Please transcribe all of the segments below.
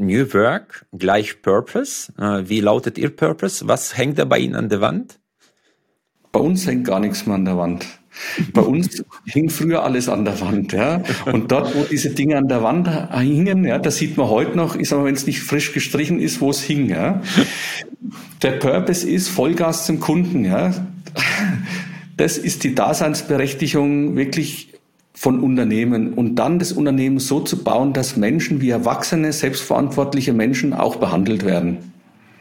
New Work gleich Purpose. Äh, wie lautet Ihr Purpose? Was hängt da bei Ihnen an der Wand? Bei uns hängt gar nichts mehr an der Wand. Bei uns hing früher alles an der Wand, ja. Und dort, wo diese Dinge an der Wand hingen, ja, da sieht man heute noch, ich sag wenn es nicht frisch gestrichen ist, wo es hing, ja. Der Purpose ist Vollgas zum Kunden, ja. Das ist die Daseinsberechtigung wirklich von Unternehmen und dann das Unternehmen so zu bauen, dass Menschen wie erwachsene, selbstverantwortliche Menschen auch behandelt werden.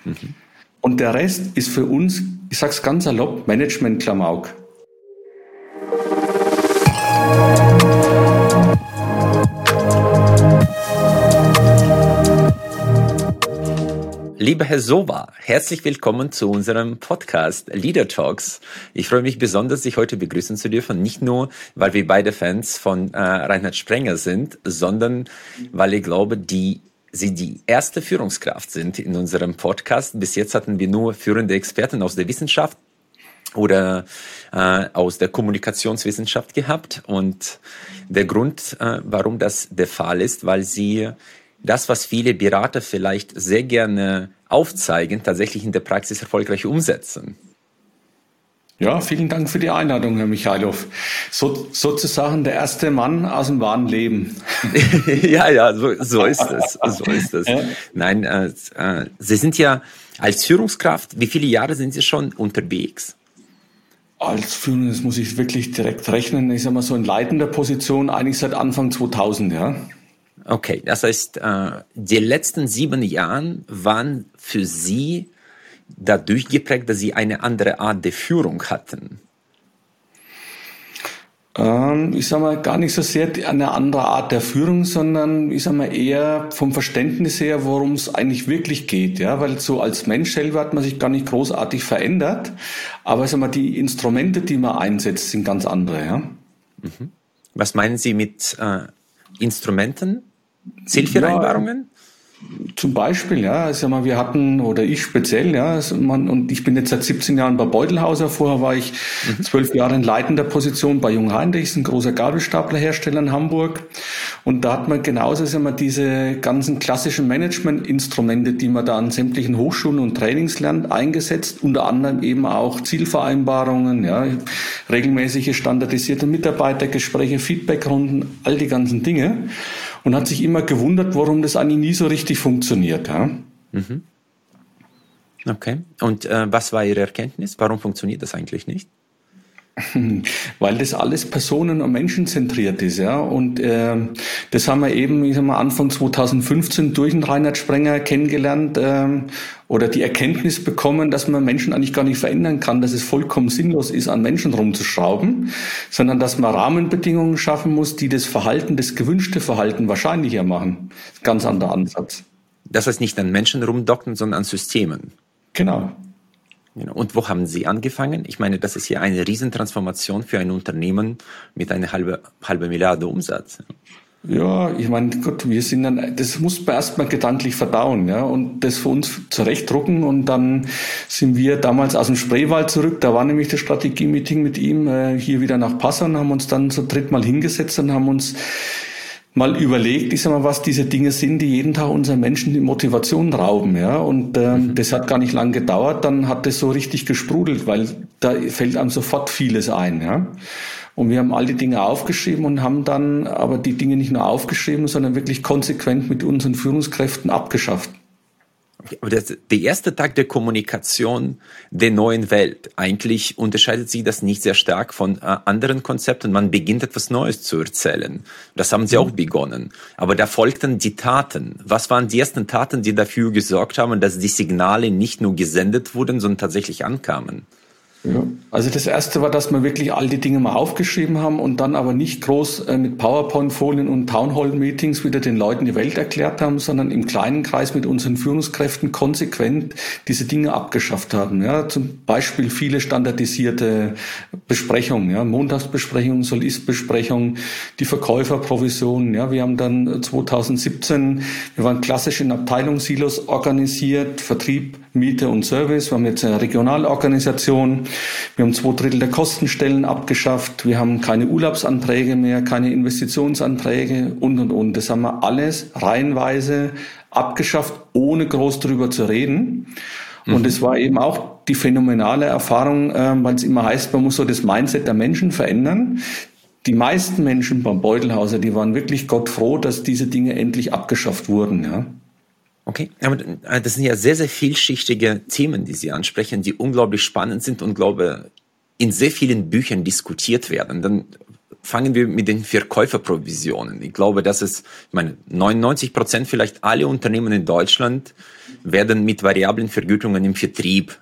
Mhm. Und der Rest ist für uns, ich sag's ganz salopp, Management-Klamauk. Lieber Herr Sova, herzlich willkommen zu unserem Podcast Leader Talks. Ich freue mich besonders, Sie heute begrüßen zu dürfen. Nicht nur, weil wir beide Fans von äh, Reinhard Sprenger sind, sondern weil ich glaube, die Sie die erste Führungskraft sind in unserem Podcast. Bis jetzt hatten wir nur führende Experten aus der Wissenschaft oder äh, aus der Kommunikationswissenschaft gehabt. Und der Grund, äh, warum das der Fall ist, weil Sie das, was viele Berater vielleicht sehr gerne aufzeigen, tatsächlich in der Praxis erfolgreich umsetzen. Ja, vielen Dank für die Einladung, Herr Michailov. So, sozusagen der erste Mann aus dem wahren Leben. ja, ja, so, so ist es. So ist es. Ja. Nein, äh, äh, Sie sind ja als Führungskraft, wie viele Jahre sind Sie schon unterwegs? Als Führung, das muss ich wirklich direkt rechnen. Ich sag mal so in leitender Position eigentlich seit Anfang 2000, ja. Okay, das heißt, äh, die letzten sieben Jahre waren für Sie dadurch geprägt, dass Sie eine andere Art der Führung hatten. Ähm, ich sage mal, gar nicht so sehr eine andere Art der Führung, sondern ich sage mal eher vom Verständnis her, worum es eigentlich wirklich geht. Ja, weil so als Mensch selber hat man sich gar nicht großartig verändert. Aber ich sag mal, die Instrumente, die man einsetzt, sind ganz andere. Ja. Mhm. Was meinen Sie mit äh, Instrumenten? Zielvereinbarungen? Ja, zum Beispiel, ja, also mal, wir hatten, oder ich speziell, ja, man, und ich bin jetzt seit 17 Jahren bei Beutelhauser, vorher war ich mhm. zwölf Jahre in leitender Position bei Jung Heinrichs, ein großer Gabelstaplerhersteller in Hamburg. Und da hat man genauso also mal diese ganzen klassischen Managementinstrumente, die man da an sämtlichen Hochschulen und Trainings lernt, eingesetzt, unter anderem eben auch Zielvereinbarungen, ja, regelmäßige standardisierte Mitarbeitergespräche, Feedbackrunden, all die ganzen Dinge und hat sich immer gewundert, warum das eigentlich nie so richtig funktioniert. Ja? Mhm. Okay. Und äh, was war Ihre Erkenntnis? Warum funktioniert das eigentlich nicht? Weil das alles personen- und menschenzentriert ist, ja. Und äh, das haben wir eben, ich sag mal, Anfang 2015 durch den Reinhard Sprenger kennengelernt äh, oder die Erkenntnis bekommen, dass man Menschen eigentlich gar nicht verändern kann, dass es vollkommen sinnlos ist, an Menschen rumzuschrauben, sondern dass man Rahmenbedingungen schaffen muss, die das Verhalten, das gewünschte Verhalten wahrscheinlicher machen. Ganz anderer Ansatz. Das heißt nicht an Menschen rumdocken, sondern an Systemen. Genau. Genau. Und wo haben Sie angefangen? Ich meine, das ist ja eine Riesentransformation für ein Unternehmen mit einer halbe, halbe Milliarde Umsatz. Ja, ich meine, Gott, wir sind dann, das muss man erstmal gedanklich verdauen, ja, und das für uns zurechtdrucken und dann sind wir damals aus dem Spreewald zurück, da war nämlich das Strategie-Meeting mit ihm, äh, hier wieder nach Passau und haben uns dann so drittmal hingesetzt und haben uns mal überlegt, ich sag mal, was diese Dinge sind, die jeden Tag unseren Menschen die Motivation rauben, ja. Und ähm, mhm. das hat gar nicht lang gedauert, dann hat das so richtig gesprudelt, weil da fällt einem sofort vieles ein, ja. Und wir haben all die Dinge aufgeschrieben und haben dann aber die Dinge nicht nur aufgeschrieben, sondern wirklich konsequent mit unseren Führungskräften abgeschafft. Aber das, der erste Tag der Kommunikation der neuen Welt, eigentlich unterscheidet sich das nicht sehr stark von äh, anderen Konzepten. Man beginnt etwas Neues zu erzählen. Das haben sie auch begonnen. Aber da folgten die Taten. Was waren die ersten Taten, die dafür gesorgt haben, dass die Signale nicht nur gesendet wurden, sondern tatsächlich ankamen? Also das erste war, dass wir wirklich all die Dinge mal aufgeschrieben haben und dann aber nicht groß äh, mit PowerPoint-Folien und Townhall-Meetings wieder den Leuten die Welt erklärt haben, sondern im kleinen Kreis mit unseren Führungskräften konsequent diese Dinge abgeschafft haben. Ja, zum Beispiel viele standardisierte Besprechungen, ja, Montagsbesprechung, Solistbesprechung, die Verkäuferprovision. Ja, wir haben dann 2017, wir waren klassisch in Abteilungssilos organisiert, Vertrieb, Miete und Service. Wir haben jetzt eine Regionalorganisation. Wir haben zwei Drittel der Kostenstellen abgeschafft. Wir haben keine Urlaubsanträge mehr, keine Investitionsanträge und, und, und. Das haben wir alles reihenweise abgeschafft, ohne groß drüber zu reden. Und es war eben auch die phänomenale Erfahrung, äh, weil es immer heißt, man muss so das Mindset der Menschen verändern. Die meisten Menschen beim Beutelhauser, die waren wirklich Gott froh, dass diese Dinge endlich abgeschafft wurden. Ja. Okay, aber äh, das sind ja sehr, sehr vielschichtige Themen, die Sie ansprechen, die unglaublich spannend sind und glaube in sehr vielen Büchern diskutiert werden. Dann fangen wir mit den Verkäuferprovisionen. Ich glaube, dass es, ich meine, 99 Prozent vielleicht alle Unternehmen in Deutschland werden mit variablen Vergütungen im Vertrieb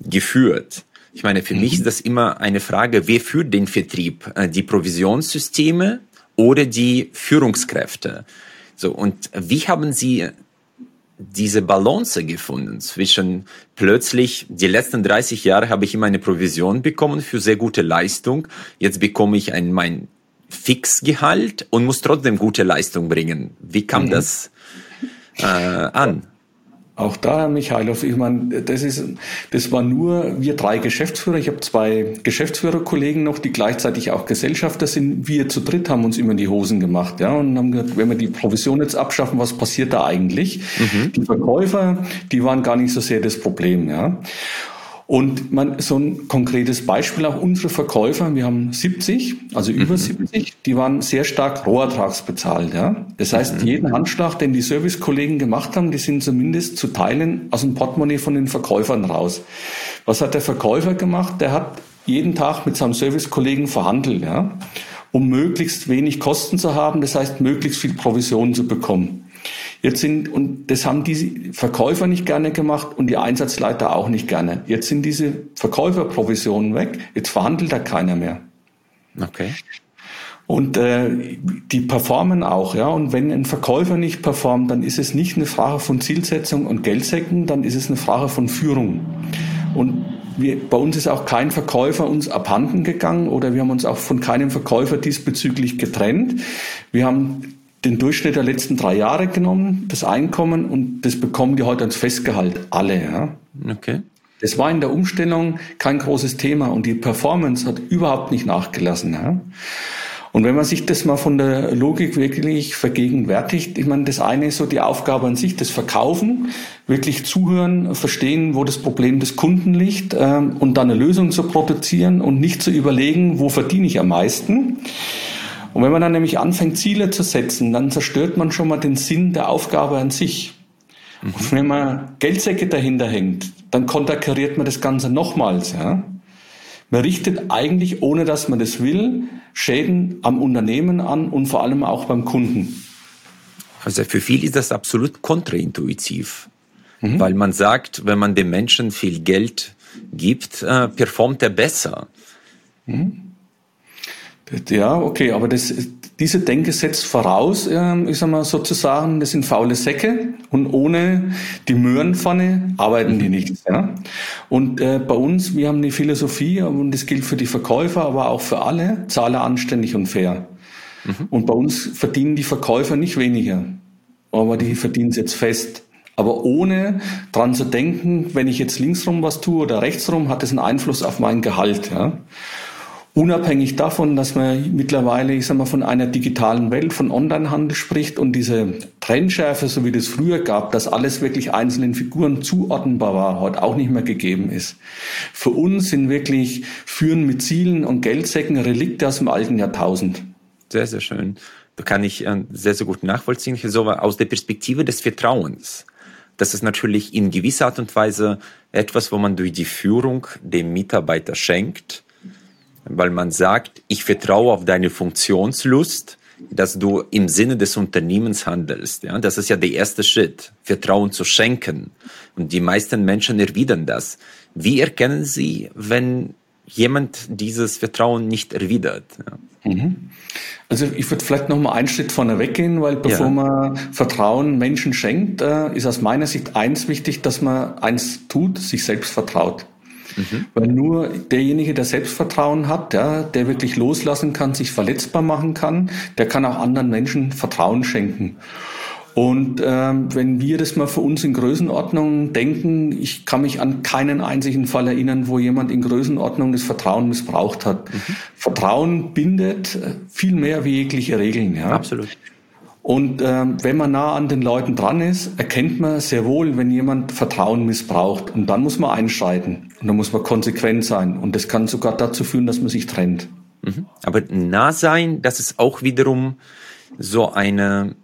geführt. Ich meine, für mhm. mich ist das immer eine Frage, wer führt den Vertrieb? Äh, die Provisionssysteme oder die Führungskräfte? So, und wie haben Sie diese Balance gefunden zwischen plötzlich, die letzten 30 Jahre habe ich immer eine Provision bekommen für sehr gute Leistung, jetzt bekomme ich ein, mein Fixgehalt und muss trotzdem gute Leistung bringen. Wie kam mhm. das äh, an? Auch da, Herr Michailov, ich meine, das ist, das war nur wir drei Geschäftsführer. Ich habe zwei Geschäftsführerkollegen noch, die gleichzeitig auch Gesellschafter sind. Wir zu dritt haben uns immer in die Hosen gemacht, ja, und haben gesagt, wenn wir die Provision jetzt abschaffen, was passiert da eigentlich? Mhm. Die Verkäufer, die waren gar nicht so sehr das Problem, ja. Und man, so ein konkretes Beispiel, auch unsere Verkäufer, wir haben 70, also über mhm. 70, die waren sehr stark rohertragsbezahlt. Ja? Das heißt, mhm. jeden Handschlag, den die Servicekollegen gemacht haben, die sind zumindest zu Teilen aus dem Portemonnaie von den Verkäufern raus. Was hat der Verkäufer gemacht? Der hat jeden Tag mit seinem Servicekollegen verhandelt, ja? um möglichst wenig Kosten zu haben, das heißt, möglichst viel Provision zu bekommen. Jetzt sind, und das haben die Verkäufer nicht gerne gemacht und die Einsatzleiter auch nicht gerne. Jetzt sind diese Verkäuferprovisionen weg, jetzt verhandelt da keiner mehr. Okay. Und äh, die performen auch, ja. Und wenn ein Verkäufer nicht performt, dann ist es nicht eine Frage von Zielsetzung und Geldsäcken, dann ist es eine Frage von Führung. Und wir, bei uns ist auch kein Verkäufer uns abhanden gegangen oder wir haben uns auch von keinem Verkäufer diesbezüglich getrennt. Wir haben den Durchschnitt der letzten drei Jahre genommen, das Einkommen, und das bekommen die heute als Festgehalt, alle. Ja. Okay. Das war in der Umstellung kein großes Thema und die Performance hat überhaupt nicht nachgelassen. Ja. Und wenn man sich das mal von der Logik wirklich vergegenwärtigt, ich meine, das eine ist so die Aufgabe an sich, das Verkaufen, wirklich zuhören, verstehen, wo das Problem des Kunden liegt ähm, und dann eine Lösung zu produzieren und nicht zu überlegen, wo verdiene ich am meisten. Und wenn man dann nämlich anfängt, Ziele zu setzen, dann zerstört man schon mal den Sinn der Aufgabe an sich. Mhm. Und wenn man Geldsäcke dahinter hängt, dann konterkariert man das Ganze nochmals. Ja? Man richtet eigentlich, ohne dass man das will, Schäden am Unternehmen an und vor allem auch beim Kunden. Also für viele ist das absolut kontraintuitiv, mhm. weil man sagt, wenn man dem Menschen viel Geld gibt, äh, performt er besser. Mhm. Ja, okay, aber das, diese Denke setzt voraus, äh, ich sag mal sozusagen, das sind faule Säcke und ohne die Möhrenpfanne arbeiten die nichts. Ja? Und äh, bei uns, wir haben eine Philosophie und das gilt für die Verkäufer, aber auch für alle, zahle anständig und fair. Mhm. Und bei uns verdienen die Verkäufer nicht weniger, aber die verdienen es jetzt fest. Aber ohne dran zu denken, wenn ich jetzt linksrum was tue oder rechtsrum, hat es einen Einfluss auf mein Gehalt. Ja? Unabhängig davon, dass man mittlerweile, ich sag mal, von einer digitalen Welt, von Onlinehandel spricht und diese Trennschärfe, so wie das früher gab, dass alles wirklich einzelnen Figuren zuordnenbar war, heute auch nicht mehr gegeben ist. Für uns sind wirklich Führen mit Zielen und Geldsäcken Relikte aus dem alten Jahrtausend. Sehr, sehr schön. Da kann ich äh, sehr, sehr gut nachvollziehen. So aus der Perspektive des Vertrauens. Das ist natürlich in gewisser Art und Weise etwas, wo man durch die Führung dem Mitarbeiter schenkt weil man sagt, ich vertraue auf deine Funktionslust, dass du im Sinne des Unternehmens handelst. Ja, das ist ja der erste Schritt, Vertrauen zu schenken. Und die meisten Menschen erwidern das. Wie erkennen Sie, wenn jemand dieses Vertrauen nicht erwidert? Ja. Mhm. Also ich würde vielleicht noch mal einen Schritt vorne weggehen, weil bevor ja. man Vertrauen Menschen schenkt, äh, ist aus meiner Sicht eins wichtig, dass man eins tut, sich selbst vertraut. Mhm. Weil nur derjenige, der Selbstvertrauen hat, ja, der wirklich loslassen kann, sich verletzbar machen kann, der kann auch anderen Menschen Vertrauen schenken. Und ähm, wenn wir das mal für uns in Größenordnung denken, ich kann mich an keinen einzigen Fall erinnern, wo jemand in Größenordnung das Vertrauen missbraucht hat. Mhm. Vertrauen bindet viel mehr wie jegliche Regeln. Ja? Absolut. Und ähm, wenn man nah an den Leuten dran ist, erkennt man sehr wohl, wenn jemand Vertrauen missbraucht. Und dann muss man einschreiten. Und dann muss man konsequent sein. Und das kann sogar dazu führen, dass man sich trennt. Mhm. Aber nah sein, das ist auch wiederum so eine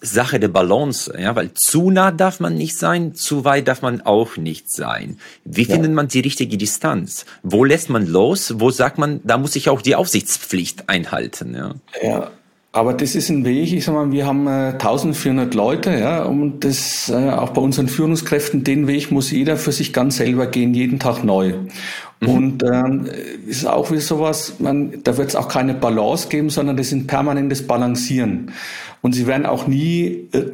Sache der Balance, ja, weil zu nah darf man nicht sein, zu weit darf man auch nicht sein. Wie ja. findet man die richtige Distanz? Wo lässt man los? Wo sagt man, da muss ich auch die Aufsichtspflicht einhalten, ja? Ja. Aber das ist ein Weg, ich sag mal, wir haben äh, 1400 Leute, ja, und das äh, auch bei unseren Führungskräften, den Weg muss jeder für sich ganz selber gehen, jeden Tag neu. Mhm. Und ähm, ist auch wie sowas, man, da wird es auch keine Balance geben, sondern das ist ein permanentes Balancieren. Und sie werden auch nie äh,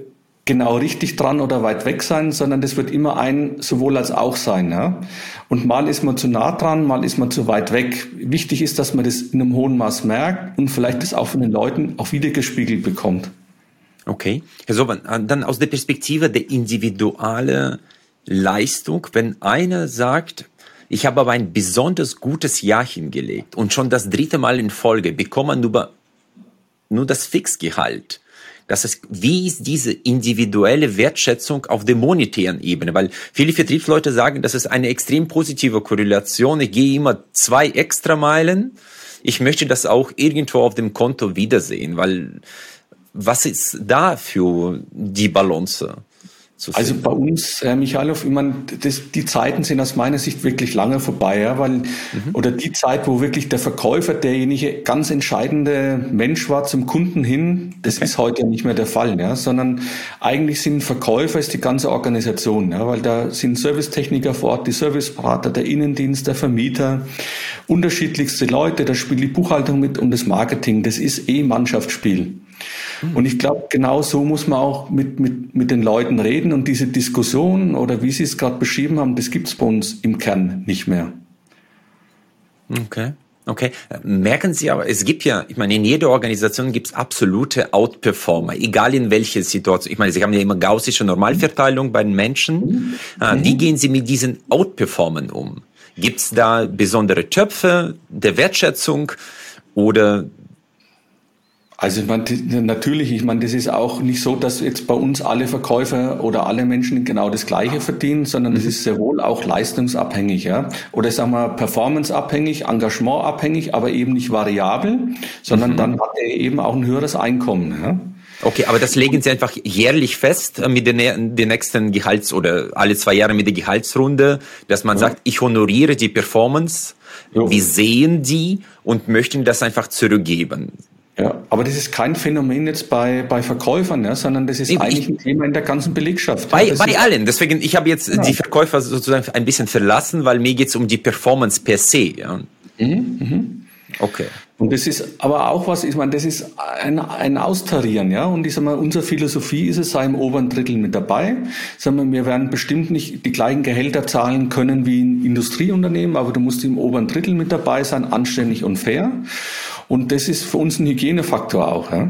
genau richtig dran oder weit weg sein, sondern das wird immer ein sowohl als auch sein. Ja? Und mal ist man zu nah dran, mal ist man zu weit weg. Wichtig ist, dass man das in einem hohen Maß merkt und vielleicht das auch von den Leuten auch wiedergespiegelt bekommt. Okay. Herr Soban, äh, dann aus der Perspektive der individuellen Leistung, wenn einer sagt, ich habe aber ein besonders gutes Jahr hingelegt und schon das dritte Mal in Folge bekomme nur, nur das Fixgehalt. Das ist, wie ist diese individuelle Wertschätzung auf der monetären Ebene? Weil viele Vertriebsleute sagen, das ist eine extrem positive Korrelation. Ich gehe immer zwei extra Meilen. Ich möchte das auch irgendwo auf dem Konto wiedersehen, weil was ist da für die Balance? Also bei uns, Herr Michalow, ich meine, das, die Zeiten sind aus meiner Sicht wirklich lange vorbei, ja, weil, mhm. oder die Zeit, wo wirklich der Verkäufer derjenige ganz entscheidende Mensch war zum Kunden hin, das okay. ist heute ja nicht mehr der Fall, ja, sondern eigentlich sind Verkäufer ist die ganze Organisation, ja, weil da sind Servicetechniker vor Ort, die Serviceberater, der Innendienst, der Vermieter, unterschiedlichste Leute, da spielt die Buchhaltung mit und das Marketing, das ist eh Mannschaftsspiel. Mhm. Und ich glaube, genau so muss man auch mit, mit, mit den Leuten reden. Und diese Diskussion oder wie Sie es gerade beschrieben haben, das gibt es bei uns im Kern nicht mehr. Okay. Okay, merken Sie aber, es gibt ja, ich meine, in jeder Organisation gibt es absolute Outperformer, egal in welcher Situation. Ich meine, Sie haben ja immer gaussische Normalverteilung bei den Menschen. Mhm. Wie gehen Sie mit diesen Outperformern um? Gibt es da besondere Töpfe der Wertschätzung oder also ich meine, natürlich, ich meine, das ist auch nicht so, dass jetzt bei uns alle Verkäufer oder alle Menschen genau das Gleiche verdienen, sondern das mhm. ist sehr wohl auch leistungsabhängig, ja. Oder sagen wir performanceabhängig, engagementabhängig, aber eben nicht variabel, sondern mhm. dann hat er eben auch ein höheres Einkommen, ja. Okay, aber das legen Sie einfach jährlich fest äh, mit den, den nächsten Gehalts- oder alle zwei Jahre mit der Gehaltsrunde, dass man ja. sagt, ich honoriere die Performance, jo. wir sehen die und möchten das einfach zurückgeben. Ja, aber das ist kein Phänomen jetzt bei, bei Verkäufern, ja, sondern das ist ich, eigentlich ein Thema in der ganzen Belegschaft. Bei, ja, bei allen. Deswegen, ich habe jetzt ja. die Verkäufer sozusagen ein bisschen verlassen, weil mir geht es um die Performance per se. Ja. Mhm, mhm. Okay. Und das ist aber auch was, ich meine, das ist ein, ein Austarieren, ja. Und ich sag mal, unsere Philosophie ist es, sei im oberen Drittel mit dabei. Sagen wir, wir werden bestimmt nicht die gleichen Gehälter zahlen können wie ein Industrieunternehmen, aber du musst im oberen Drittel mit dabei sein, anständig und fair. Und das ist für uns ein Hygienefaktor auch. Ja?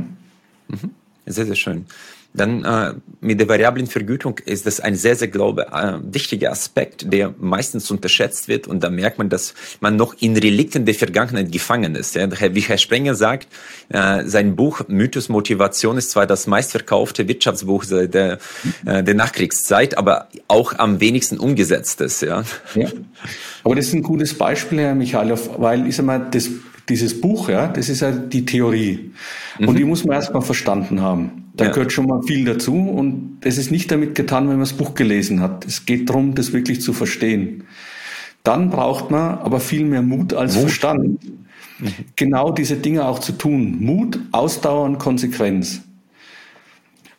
Mhm. Sehr, sehr schön. Dann äh, mit der variablen Vergütung ist das ein sehr, sehr, glaube äh, wichtiger Aspekt, der meistens unterschätzt wird. Und da merkt man, dass man noch in Relikten der Vergangenheit gefangen ist. Ja? Wie Herr Sprenger sagt, äh, sein Buch Mythos Motivation ist zwar das meistverkaufte Wirtschaftsbuch der, äh, der Nachkriegszeit, aber auch am wenigsten umgesetztes. Ja? ja. Aber das ist ein gutes Beispiel, Herr Michalow, weil ich sag mal, das dieses Buch, ja, das ist ja die Theorie. Mhm. Und die muss man erstmal verstanden haben. Da ja. gehört schon mal viel dazu und es ist nicht damit getan, wenn man das Buch gelesen hat. Es geht darum, das wirklich zu verstehen. Dann braucht man aber viel mehr Mut als Mut. Verstand. Mhm. Genau diese Dinge auch zu tun. Mut, Ausdauer und Konsequenz.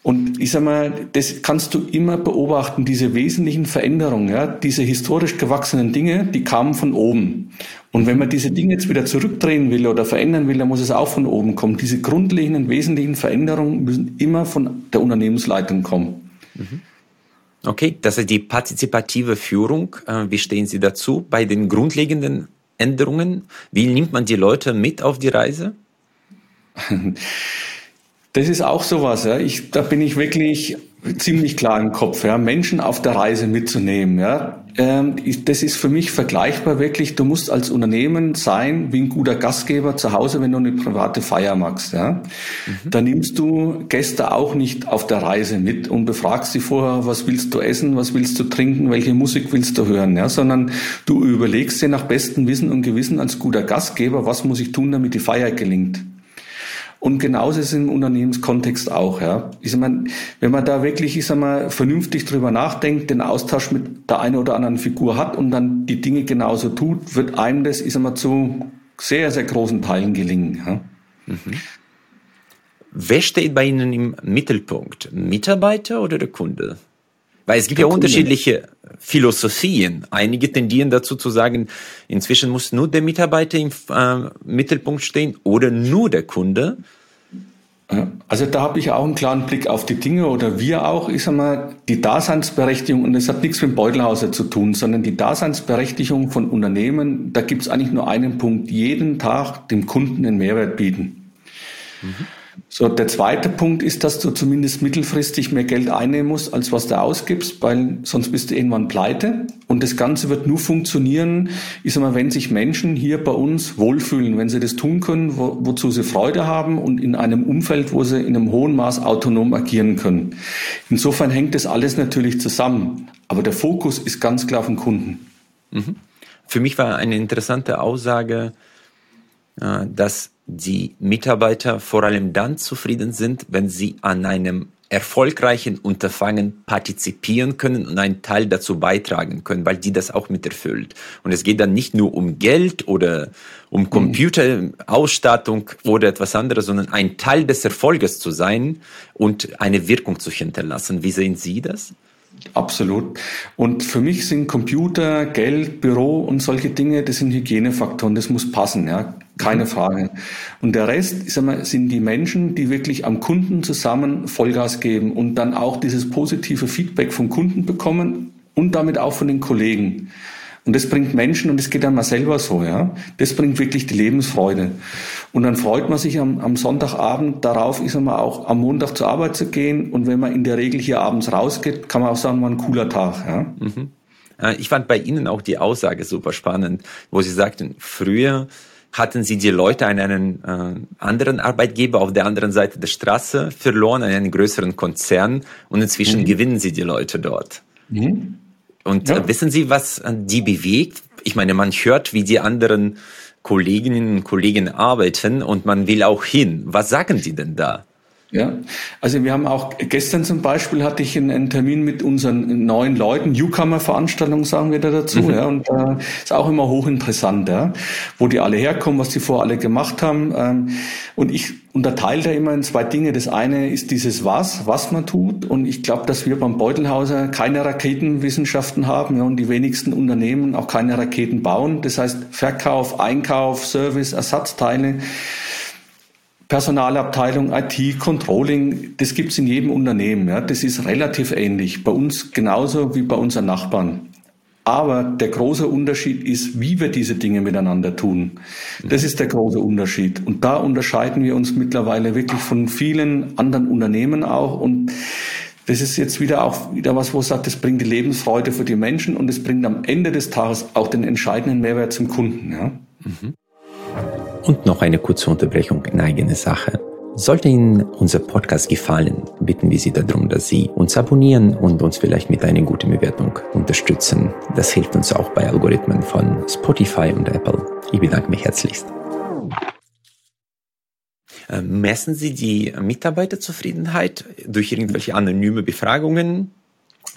Und ich sag mal, das kannst du immer beobachten, diese wesentlichen Veränderungen, ja, diese historisch gewachsenen Dinge, die kamen von oben. Und wenn man diese Dinge jetzt wieder zurückdrehen will oder verändern will, dann muss es auch von oben kommen. Diese grundlegenden, wesentlichen Veränderungen müssen immer von der Unternehmensleitung kommen. Mhm. Okay, das ist die partizipative Führung. Äh, wie stehen Sie dazu bei den grundlegenden Änderungen? Wie nimmt man die Leute mit auf die Reise? Das ist auch sowas, ja. Ich, da bin ich wirklich ziemlich klar im Kopf, ja. Menschen auf der Reise mitzunehmen, ja. Ähm, das ist für mich vergleichbar wirklich. Du musst als Unternehmen sein wie ein guter Gastgeber zu Hause, wenn du eine private Feier machst, ja. Mhm. Da nimmst du Gäste auch nicht auf der Reise mit und befragst sie vorher, was willst du essen, was willst du trinken, welche Musik willst du hören, ja. Sondern du überlegst dir nach bestem Wissen und Gewissen als guter Gastgeber, was muss ich tun, damit die Feier gelingt. Und genauso ist es im Unternehmenskontext auch, ja. Ich sag mal, wenn man da wirklich, ich sag mal, vernünftig drüber nachdenkt, den Austausch mit der einen oder anderen Figur hat und dann die Dinge genauso tut, wird einem das, ich sag mal, zu sehr, sehr großen Teilen gelingen, ja. Mhm. Wer steht bei Ihnen im Mittelpunkt? Mitarbeiter oder der Kunde? Weil es gibt ja unterschiedliche Philosophien. Einige tendieren dazu zu sagen, inzwischen muss nur der Mitarbeiter im äh, Mittelpunkt stehen oder nur der Kunde. Also da habe ich auch einen klaren Blick auf die Dinge oder wir auch, ich sag mal, die Daseinsberechtigung, und das hat nichts mit dem Beutelhauser zu tun, sondern die Daseinsberechtigung von Unternehmen, da gibt es eigentlich nur einen Punkt, jeden Tag dem Kunden einen Mehrwert bieten. Mhm. So, der zweite Punkt ist, dass du zumindest mittelfristig mehr Geld einnehmen musst, als was du ausgibst, weil sonst bist du irgendwann pleite. Und das Ganze wird nur funktionieren, ich sag mal, wenn sich Menschen hier bei uns wohlfühlen, wenn sie das tun können, wo, wozu sie Freude haben und in einem Umfeld, wo sie in einem hohen Maß autonom agieren können. Insofern hängt das alles natürlich zusammen. Aber der Fokus ist ganz klar auf den Kunden. Mhm. Für mich war eine interessante Aussage, äh, dass die Mitarbeiter vor allem dann zufrieden sind, wenn sie an einem erfolgreichen Unterfangen partizipieren können und einen Teil dazu beitragen können, weil die das auch miterfüllt. Und es geht dann nicht nur um Geld oder um Computerausstattung oder etwas anderes, sondern ein Teil des Erfolges zu sein und eine Wirkung zu hinterlassen. Wie sehen Sie das? Absolut. Und für mich sind Computer, Geld, Büro und solche Dinge, das sind Hygienefaktoren, das muss passen, ja, keine. Frage. Und der Rest, ich sag mal, sind die Menschen, die wirklich am Kunden zusammen Vollgas geben und dann auch dieses positive Feedback vom Kunden bekommen und damit auch von den Kollegen. Und das bringt Menschen, und das geht dann mal selber so, ja, das bringt wirklich die Lebensfreude. Und dann freut man sich am, am Sonntagabend darauf, ist man auch am Montag zur Arbeit zu gehen. Und wenn man in der Regel hier abends rausgeht, kann man auch sagen, war ein cooler Tag, ja. Mhm. Ich fand bei Ihnen auch die Aussage super spannend, wo Sie sagten, früher hatten Sie die Leute an einen äh, anderen Arbeitgeber auf der anderen Seite der Straße verloren, an einen größeren Konzern und inzwischen mhm. gewinnen Sie die Leute dort. Mhm. Und ja. wissen Sie, was die bewegt? Ich meine, man hört, wie die anderen Kolleginnen und Kollegen arbeiten und man will auch hin. Was sagen die denn da? Ja, also wir haben auch gestern zum Beispiel hatte ich einen, einen Termin mit unseren neuen Leuten, Newcomer-Veranstaltung sagen wir da dazu, mhm. ja, und äh, ist auch immer hochinteressant, ja, wo die alle herkommen, was die vor alle gemacht haben. Ähm, und ich unterteile da immer in zwei Dinge. Das eine ist dieses Was, was man tut. Und ich glaube, dass wir beim Beutelhauser keine Raketenwissenschaften haben ja, und die wenigsten Unternehmen auch keine Raketen bauen. Das heißt Verkauf, Einkauf, Service, Ersatzteile Personalabteilung, IT, Controlling, das gibt's in jedem Unternehmen. Ja. Das ist relativ ähnlich. Bei uns genauso wie bei unseren Nachbarn. Aber der große Unterschied ist, wie wir diese Dinge miteinander tun. Das ist der große Unterschied. Und da unterscheiden wir uns mittlerweile wirklich von vielen anderen Unternehmen auch. Und das ist jetzt wieder auch wieder was, wo es sagt, das bringt die Lebensfreude für die Menschen und es bringt am Ende des Tages auch den entscheidenden Mehrwert zum Kunden. Ja. Mhm. Und noch eine kurze Unterbrechung in eigene Sache. Sollte Ihnen unser Podcast gefallen, bitten wir Sie darum, dass Sie uns abonnieren und uns vielleicht mit einer guten Bewertung unterstützen. Das hilft uns auch bei Algorithmen von Spotify und Apple. Ich bedanke mich herzlichst. Äh, messen Sie die Mitarbeiterzufriedenheit durch irgendwelche anonyme Befragungen,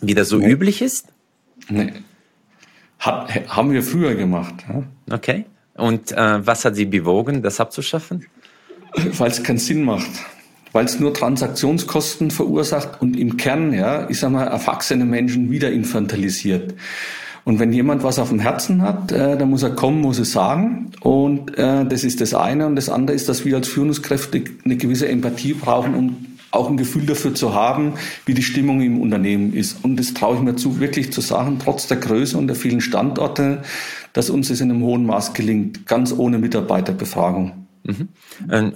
wie das so nee. üblich ist? Nee. Hat, haben wir früher gemacht. Ja? Okay. Und äh, was hat Sie bewogen, das abzuschaffen? Weil es keinen Sinn macht. Weil es nur Transaktionskosten verursacht und im Kern, ja, ich sag mal, erwachsene Menschen wieder infantilisiert. Und wenn jemand was auf dem Herzen hat, äh, dann muss er kommen, muss es sagen. Und äh, das ist das eine. Und das andere ist, dass wir als Führungskräfte eine gewisse Empathie brauchen, um auch ein Gefühl dafür zu haben, wie die Stimmung im Unternehmen ist. Und das traue ich mir zu, wirklich zu sagen, trotz der Größe und der vielen Standorte, dass uns das in einem hohen Maß gelingt, ganz ohne Mitarbeiterbefragung. Mhm. Ähm,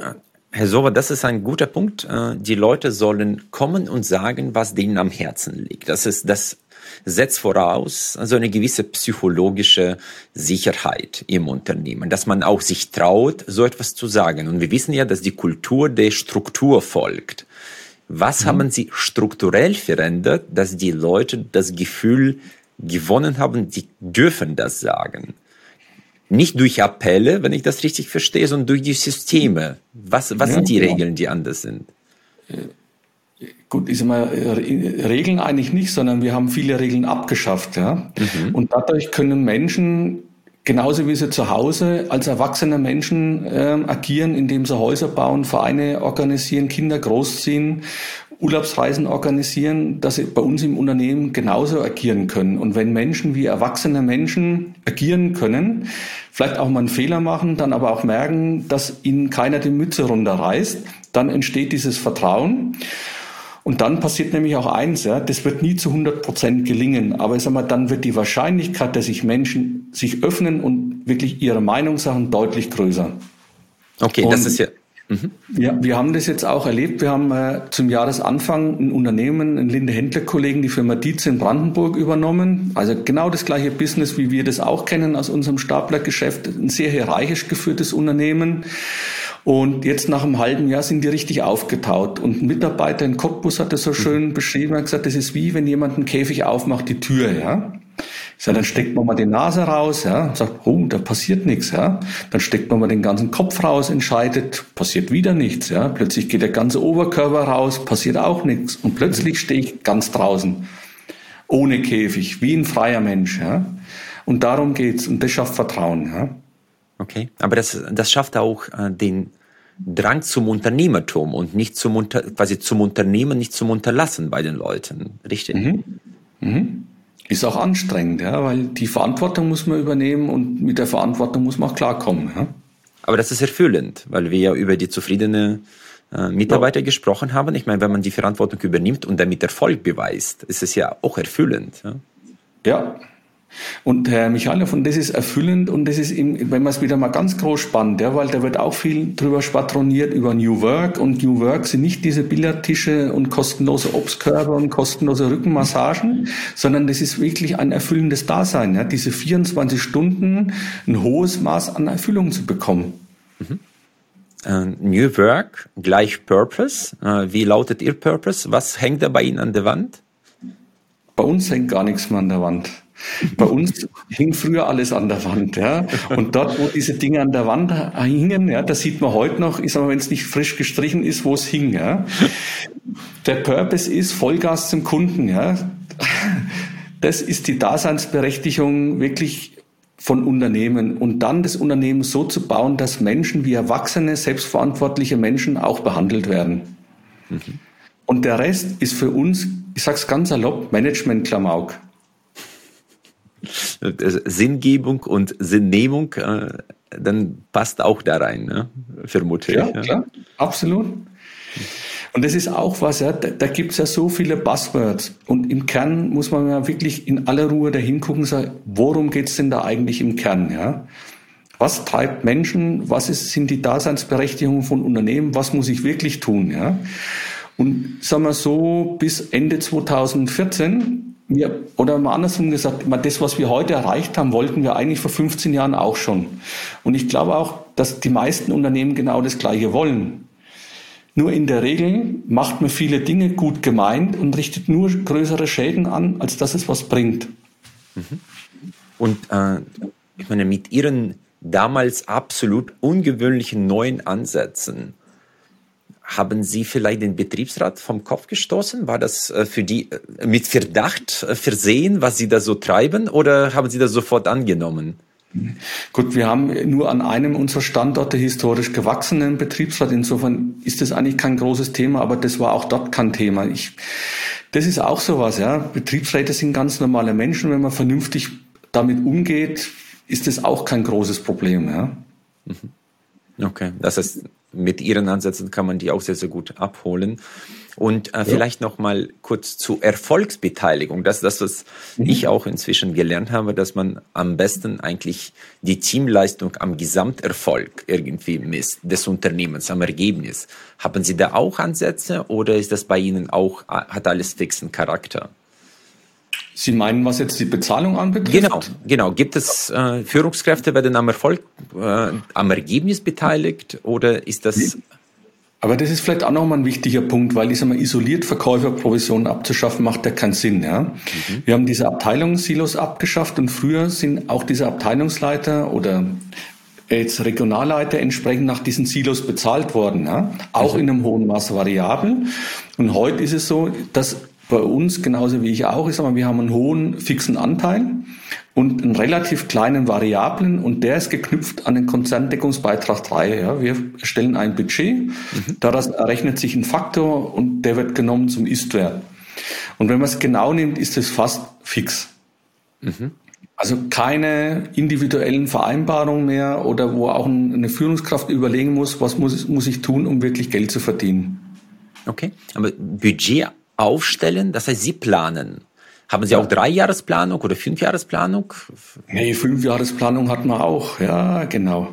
Herr Sober, das ist ein guter Punkt. Äh, die Leute sollen kommen und sagen, was denen am Herzen liegt. Das ist, das setzt voraus also eine gewisse psychologische Sicherheit im Unternehmen, dass man auch sich traut, so etwas zu sagen. Und wir wissen ja, dass die Kultur der Struktur folgt. Was mhm. haben Sie strukturell verändert, dass die Leute das Gefühl gewonnen haben, sie dürfen das sagen? Nicht durch Appelle, wenn ich das richtig verstehe, sondern durch die Systeme. Was, was ja, sind die genau. Regeln, die anders sind? Äh, gut, ist immer Regeln eigentlich nicht, sondern wir haben viele Regeln abgeschafft, ja. Mhm. Und dadurch können Menschen genauso wie sie zu Hause als erwachsene Menschen äh, agieren, indem sie Häuser bauen, Vereine organisieren, Kinder großziehen Urlaubsreisen organisieren, dass sie bei uns im Unternehmen genauso agieren können. Und wenn Menschen wie erwachsene Menschen agieren können, vielleicht auch mal einen Fehler machen, dann aber auch merken, dass ihnen keiner die Mütze runterreißt, dann entsteht dieses Vertrauen. Und dann passiert nämlich auch eins, ja, das wird nie zu 100 Prozent gelingen, aber ich sag mal, dann wird die Wahrscheinlichkeit, dass sich Menschen sich öffnen und wirklich ihre Meinung sagen, deutlich größer. Okay, und das ist ja, Mhm. Ja, wir haben das jetzt auch erlebt. Wir haben äh, zum Jahresanfang ein Unternehmen, einen Linde Händler Kollegen, die Firma Dietz in Brandenburg übernommen. Also genau das gleiche Business, wie wir das auch kennen aus unserem Staplergeschäft. Ein sehr hierarchisch geführtes Unternehmen. Und jetzt nach einem halben Jahr sind die richtig aufgetaut. Und ein Mitarbeiter in Cottbus hat das so schön beschrieben. Er hat gesagt, das ist wie, wenn jemand einen Käfig aufmacht, die Tür, ja. Sage, dann steckt man mal die Nase raus, ja, sagt, oh, da passiert nichts, ja. Dann steckt man mal den ganzen Kopf raus, entscheidet, passiert wieder nichts, ja. Plötzlich geht der ganze Oberkörper raus, passiert auch nichts. Und plötzlich stehe ich ganz draußen, ohne Käfig, wie ein freier Mensch, ja. Und darum geht's. Und das schafft Vertrauen, ja. Okay, aber das, das schafft auch äh, den Drang zum Unternehmertum und nicht zum Unter, quasi zum Unternehmen, nicht zum Unterlassen bei den Leuten, richtig? Mhm. Mhm. Ist auch anstrengend, ja, weil die Verantwortung muss man übernehmen und mit der Verantwortung muss man auch klarkommen. Ja. Aber das ist erfüllend, weil wir ja über die zufriedene äh, Mitarbeiter ja. gesprochen haben. Ich meine, wenn man die Verantwortung übernimmt und damit Erfolg beweist, ist es ja auch erfüllend. Ja, ja und Herr Michalow, und das ist erfüllend und das ist, eben, wenn man es wieder mal ganz groß spannt, ja, weil da wird auch viel drüber spatroniert über New Work und New Work sind nicht diese Billardtische und kostenlose Obstkörper und kostenlose Rückenmassagen, sondern das ist wirklich ein erfüllendes Dasein, ja, diese 24 Stunden ein hohes Maß an Erfüllung zu bekommen. Mhm. Uh, New Work gleich Purpose. Uh, wie lautet Ihr Purpose? Was hängt da bei Ihnen an der Wand? Bei uns hängt gar nichts mehr an der Wand. Bei uns hing früher alles an der Wand, ja. Und dort, wo diese Dinge an der Wand hingen, ja, das sieht man heute noch, ist aber, wenn es nicht frisch gestrichen ist, wo es hing, ja. Der Purpose ist Vollgas zum Kunden, ja. Das ist die Daseinsberechtigung wirklich von Unternehmen und dann das Unternehmen so zu bauen, dass Menschen wie erwachsene, selbstverantwortliche Menschen auch behandelt werden. Mhm. Und der Rest ist für uns, ich sag's ganz salopp, Management-Klamauk. Sinngebung und Sinnnehmung, äh, dann passt auch da rein, ne? vermute ja. Ja, klar, absolut. Und das ist auch was, ja, da, da gibt es ja so viele Buzzwords. Und im Kern muss man ja wirklich in aller Ruhe dahin gucken und sagen, worum geht es denn da eigentlich im Kern? Ja? Was treibt Menschen? Was ist, sind die Daseinsberechtigungen von Unternehmen? Was muss ich wirklich tun? Ja? Und sagen wir so, bis Ende 2014 wir, oder mal andersrum gesagt, das, was wir heute erreicht haben, wollten wir eigentlich vor 15 Jahren auch schon. Und ich glaube auch, dass die meisten Unternehmen genau das Gleiche wollen. Nur in der Regel macht man viele Dinge gut gemeint und richtet nur größere Schäden an, als dass es was bringt. Mhm. Und äh, ich meine, mit Ihren damals absolut ungewöhnlichen neuen Ansätzen, haben Sie vielleicht den Betriebsrat vom Kopf gestoßen? War das äh, für die äh, mit Verdacht äh, versehen, was Sie da so treiben, oder haben Sie das sofort angenommen? Gut, wir haben nur an einem unserer Standorte historisch gewachsenen Betriebsrat. Insofern ist das eigentlich kein großes Thema, aber das war auch dort kein Thema. Ich, das ist auch sowas, ja. Betriebsräte sind ganz normale Menschen. Wenn man vernünftig damit umgeht, ist das auch kein großes Problem, ja. Mhm. Okay, das ist mit Ihren Ansätzen kann man die auch sehr, sehr gut abholen. Und äh, ja. vielleicht noch mal kurz zu Erfolgsbeteiligung. Das ist das, was mhm. ich auch inzwischen gelernt habe, dass man am besten eigentlich die Teamleistung am Gesamterfolg irgendwie misst des Unternehmens, am Ergebnis. Haben Sie da auch Ansätze oder ist das bei Ihnen auch, äh, hat alles fixen Charakter? Sie meinen, was jetzt die Bezahlung anbetrifft? Genau, genau. Gibt es äh, Führungskräfte, werden am Erfolg, äh, am Ergebnis beteiligt oder ist das? Nee. Aber das ist vielleicht auch nochmal ein wichtiger Punkt, weil ich sage mal, isoliert Verkäuferprovisionen abzuschaffen, macht ja keinen Sinn. Ja? Mhm. Wir haben diese Abteilungssilos abgeschafft und früher sind auch diese Abteilungsleiter oder jetzt Regionalleiter entsprechend nach diesen Silos bezahlt worden, ja? auch mhm. in einem hohen Maß variabel. Und heute ist es so, dass bei uns, genauso wie ich auch, sag mal, wir haben einen hohen fixen Anteil und einen relativ kleinen Variablen und der ist geknüpft an den Konzerndeckungsbeitrag 3. Ja. Wir stellen ein Budget, mhm. daraus errechnet sich ein Faktor und der wird genommen zum Ist-Wert. Und wenn man es genau nimmt, ist es fast fix. Mhm. Also keine individuellen Vereinbarungen mehr oder wo auch eine Führungskraft überlegen muss, was muss, muss ich tun, um wirklich Geld zu verdienen. Okay, aber Budget aufstellen, das heißt, Sie planen. Haben Sie auch Dreijahresplanung oder Fünfjahresplanung? Nee, Fünfjahresplanung hatten wir auch, ja, genau.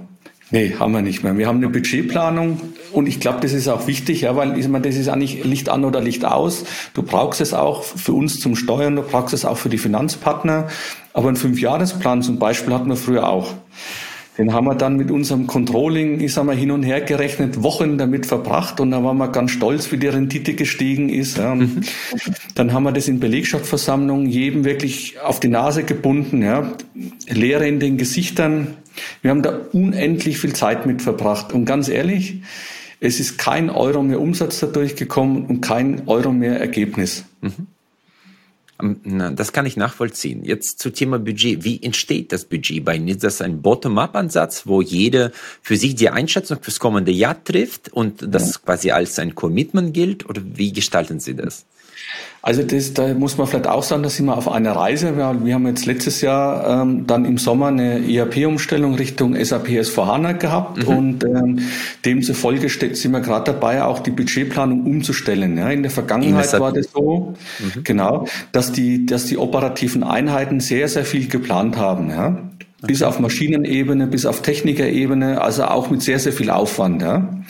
Nee, haben wir nicht mehr. Wir haben eine Budgetplanung und ich glaube, das ist auch wichtig, ja, weil ich meine, das ist eigentlich Licht an oder Licht aus. Du brauchst es auch für uns zum Steuern, du brauchst es auch für die Finanzpartner. Aber einen Fünfjahresplan zum Beispiel hatten wir früher auch. Den haben wir dann mit unserem Controlling, ich sag mal, hin und her gerechnet, Wochen damit verbracht und da waren wir ganz stolz, wie die Rendite gestiegen ist. Ja. Mhm. Dann haben wir das in Belegschaftsversammlungen jedem wirklich auf die Nase gebunden, ja. Leere in den Gesichtern. Wir haben da unendlich viel Zeit mit verbracht. Und ganz ehrlich, es ist kein Euro mehr Umsatz dadurch gekommen und kein Euro mehr Ergebnis. Mhm. Das kann ich nachvollziehen. Jetzt zu Thema Budget. Wie entsteht das Budget bei Ihnen? Ist das ein Bottom-up-Ansatz, wo jeder für sich die Einschätzung fürs kommende Jahr trifft und das quasi als ein Commitment gilt? Oder wie gestalten Sie das? Also das, da muss man vielleicht auch sagen, da sind wir auf einer Reise. Wir, wir haben jetzt letztes Jahr ähm, dann im Sommer eine ERP-Umstellung Richtung SAP S4HANA gehabt mhm. und ähm, demzufolge sind wir gerade dabei, auch die Budgetplanung umzustellen. Ja, in der Vergangenheit war das so, mhm. genau, dass die, dass die operativen Einheiten sehr, sehr viel geplant haben. Ja bis auf Maschinenebene, bis auf Technikerebene, also auch mit sehr, sehr viel Aufwand. Ja.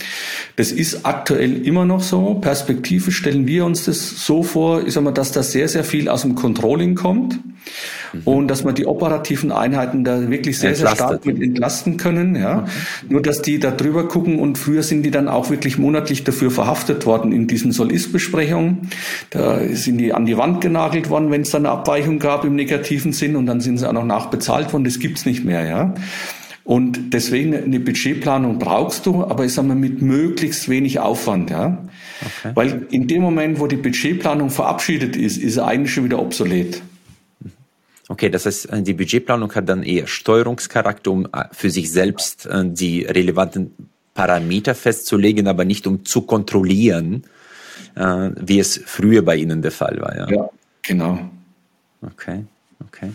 Das ist aktuell immer noch so. Perspektive stellen wir uns das so vor, ich sag mal, dass da sehr, sehr viel aus dem Controlling kommt mhm. und dass man die operativen Einheiten da wirklich sehr, Entlastet. sehr stark mit entlasten können. Ja. Mhm. Nur, dass die da drüber gucken und früher sind die dann auch wirklich monatlich dafür verhaftet worden in diesen Soll-Ist-Besprechungen. Da sind die an die Wand genagelt worden, wenn es da eine Abweichung gab im negativen Sinn und dann sind sie auch noch nachbezahlt worden. Das gibt's nicht mehr. Ja. Und deswegen eine Budgetplanung brauchst du, aber ich sage mal mit möglichst wenig Aufwand, ja. Okay. Weil in dem Moment, wo die Budgetplanung verabschiedet ist, ist er eigentlich schon wieder obsolet. Okay, das heißt, äh, die Budgetplanung hat dann eher Steuerungscharakter, um äh, für sich selbst äh, die relevanten Parameter festzulegen, aber nicht um zu kontrollieren, wie es früher bei Ihnen der Fall war. Ja, ja genau. Okay, okay.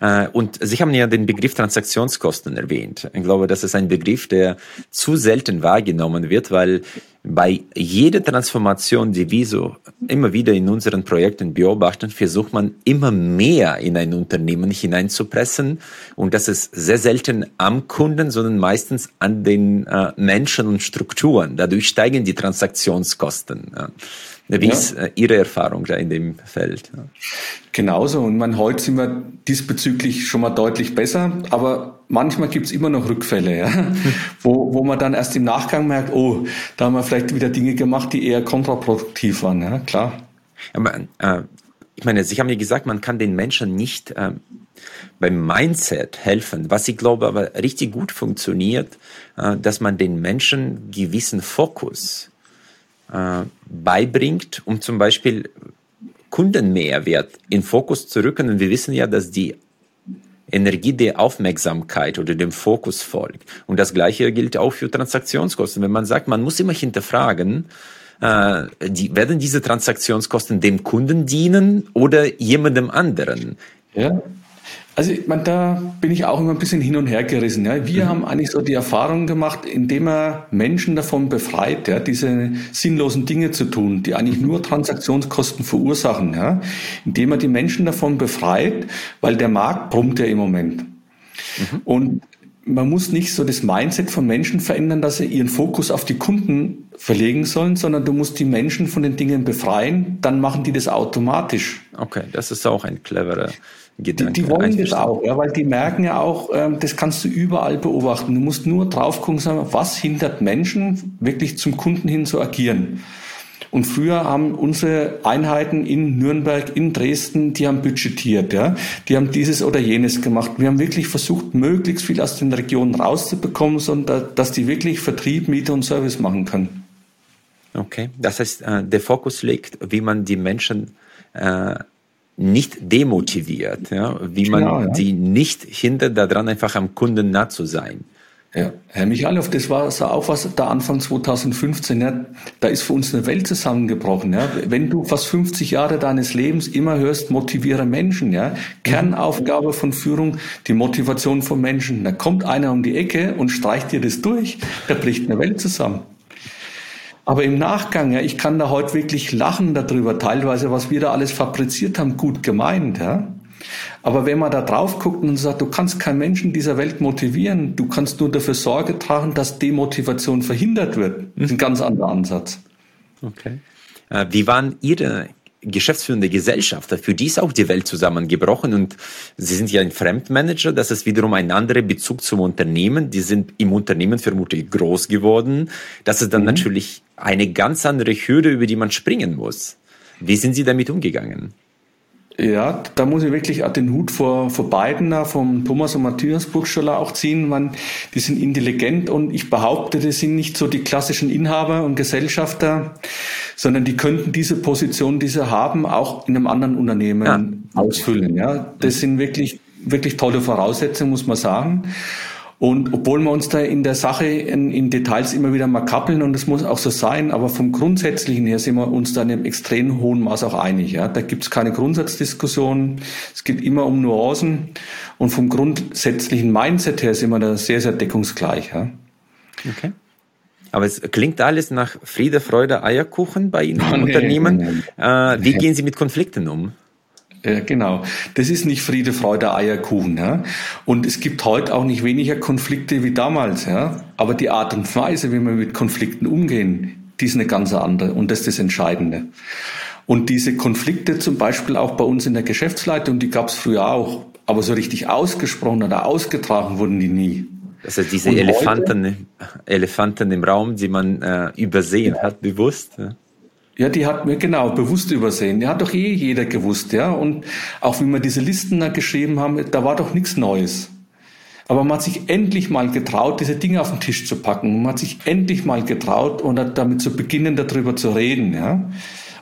Äh, und Sie haben ja den Begriff Transaktionskosten erwähnt. Ich glaube, das ist ein Begriff, der zu selten wahrgenommen wird, weil bei jeder Transformation, die wir so immer wieder in unseren Projekten beobachten, versucht man immer mehr in ein Unternehmen hineinzupressen. Und das ist sehr selten am Kunden, sondern meistens an den äh, Menschen und Strukturen. Dadurch steigen die Transaktionskosten. Ja. Wie ja. ist äh, Ihre Erfahrung da in dem Feld? Genauso. Und man, heute sind wir diesbezüglich schon mal deutlich besser, aber manchmal gibt es immer noch Rückfälle, ja? wo, wo man dann erst im Nachgang merkt, oh, da haben wir vielleicht wieder Dinge gemacht, die eher kontraproduktiv waren, ja, klar. Aber äh, ich meine, Sie haben ja gesagt, man kann den Menschen nicht äh, beim Mindset helfen. Was ich glaube aber richtig gut funktioniert, äh, dass man den Menschen gewissen Fokus äh, beibringt, um zum Beispiel Kundenmehrwert in Fokus zu rücken. Und wir wissen ja, dass die Energie der Aufmerksamkeit oder dem Fokus folgt. Und das Gleiche gilt auch für Transaktionskosten. Wenn man sagt, man muss immer hinterfragen, äh, die, werden diese Transaktionskosten dem Kunden dienen oder jemandem anderen? Ja. Also ich meine, da bin ich auch immer ein bisschen hin und her gerissen. Ja. Wir mhm. haben eigentlich so die Erfahrung gemacht, indem er Menschen davon befreit, ja, diese sinnlosen Dinge zu tun, die eigentlich nur Transaktionskosten verursachen, ja, indem er die Menschen davon befreit, weil der Markt brummt ja im Moment. Mhm. Und man muss nicht so das Mindset von Menschen verändern, dass sie ihren Fokus auf die Kunden verlegen sollen, sondern du musst die Menschen von den Dingen befreien, dann machen die das automatisch. Okay, das ist auch ein cleverer Gedanke. Die, die wollen das auch, ja, weil die merken ja auch, ähm, das kannst du überall beobachten. Du musst nur drauf gucken, sagen, was hindert Menschen, wirklich zum Kunden hin zu agieren. Und früher haben unsere Einheiten in Nürnberg, in Dresden, die haben budgetiert, ja. Die haben dieses oder jenes gemacht. Wir haben wirklich versucht, möglichst viel aus den Regionen rauszubekommen, sondern dass die wirklich Vertrieb, Miete und Service machen können. Okay. Das heißt, äh, der Fokus liegt, wie man die Menschen äh, nicht demotiviert, ja, wie man genau, ja. die nicht hindert, daran einfach am Kunden nah zu sein. Ja, Herr Michalow, das war so auch was da Anfang 2015, ja, da ist für uns eine Welt zusammengebrochen, ja. Wenn du fast 50 Jahre deines Lebens immer hörst, motiviere Menschen, ja. Kernaufgabe von Führung, die Motivation von Menschen. Da kommt einer um die Ecke und streicht dir das durch, da bricht eine Welt zusammen. Aber im Nachgang, ja, ich kann da heute wirklich lachen darüber, teilweise, was wir da alles fabriziert haben, gut gemeint, ja. Aber wenn man da drauf guckt und sagt, du kannst keinen Menschen dieser Welt motivieren, du kannst nur dafür Sorge tragen, dass Demotivation verhindert wird. Ist ein ganz anderer Ansatz. Okay. Äh, wie waren Ihre geschäftsführende Gesellschafter, für die ist auch die Welt zusammengebrochen und sie sind ja ein Fremdmanager, das ist wiederum ein anderer Bezug zum Unternehmen, die sind im Unternehmen vermutlich groß geworden. Das ist dann mhm. natürlich eine ganz andere Hürde, über die man springen muss. Wie sind Sie damit umgegangen? Ja, da muss ich wirklich auch den Hut vor, vor beiden, vom Thomas und Matthias Burgstaller auch ziehen. Man, die sind intelligent und ich behaupte, das sind nicht so die klassischen Inhaber und Gesellschafter, sondern die könnten diese Position, die sie haben, auch in einem anderen Unternehmen ja. ausfüllen. Ja, das sind wirklich, wirklich tolle Voraussetzungen, muss man sagen. Und obwohl wir uns da in der Sache in, in, Details immer wieder mal kappeln und das muss auch so sein, aber vom Grundsätzlichen her sind wir uns da in einem extrem hohen Maß auch einig. Ja? Da gibt es keine Grundsatzdiskussion, es geht immer um Nuancen und vom grundsätzlichen Mindset her sind wir da sehr, sehr deckungsgleich. Ja? Okay. Aber es klingt alles nach Friede, Freude, Eierkuchen bei Ihnen im Unternehmen. Äh, wie gehen Sie mit Konflikten um? Ja, genau. Das ist nicht Friede, Freude, Eierkuchen. Ja? Und es gibt heute auch nicht weniger Konflikte wie damals. Ja? Aber die Art und Weise, wie wir mit Konflikten umgehen, die ist eine ganz andere. Und das ist das Entscheidende. Und diese Konflikte zum Beispiel auch bei uns in der Geschäftsleitung, die gab es früher auch. Aber so richtig ausgesprochen oder ausgetragen wurden die nie. Heißt, diese Elefanten, Elefanten im Raum, die man äh, übersehen ja. hat, bewusst. Ja? Ja, die hat mir genau bewusst übersehen. Die hat doch eh jeder gewusst, ja. Und auch wie wir diese Listen da geschrieben haben, da war doch nichts Neues. Aber man hat sich endlich mal getraut, diese Dinge auf den Tisch zu packen. Man hat sich endlich mal getraut und damit zu beginnen, darüber zu reden, ja.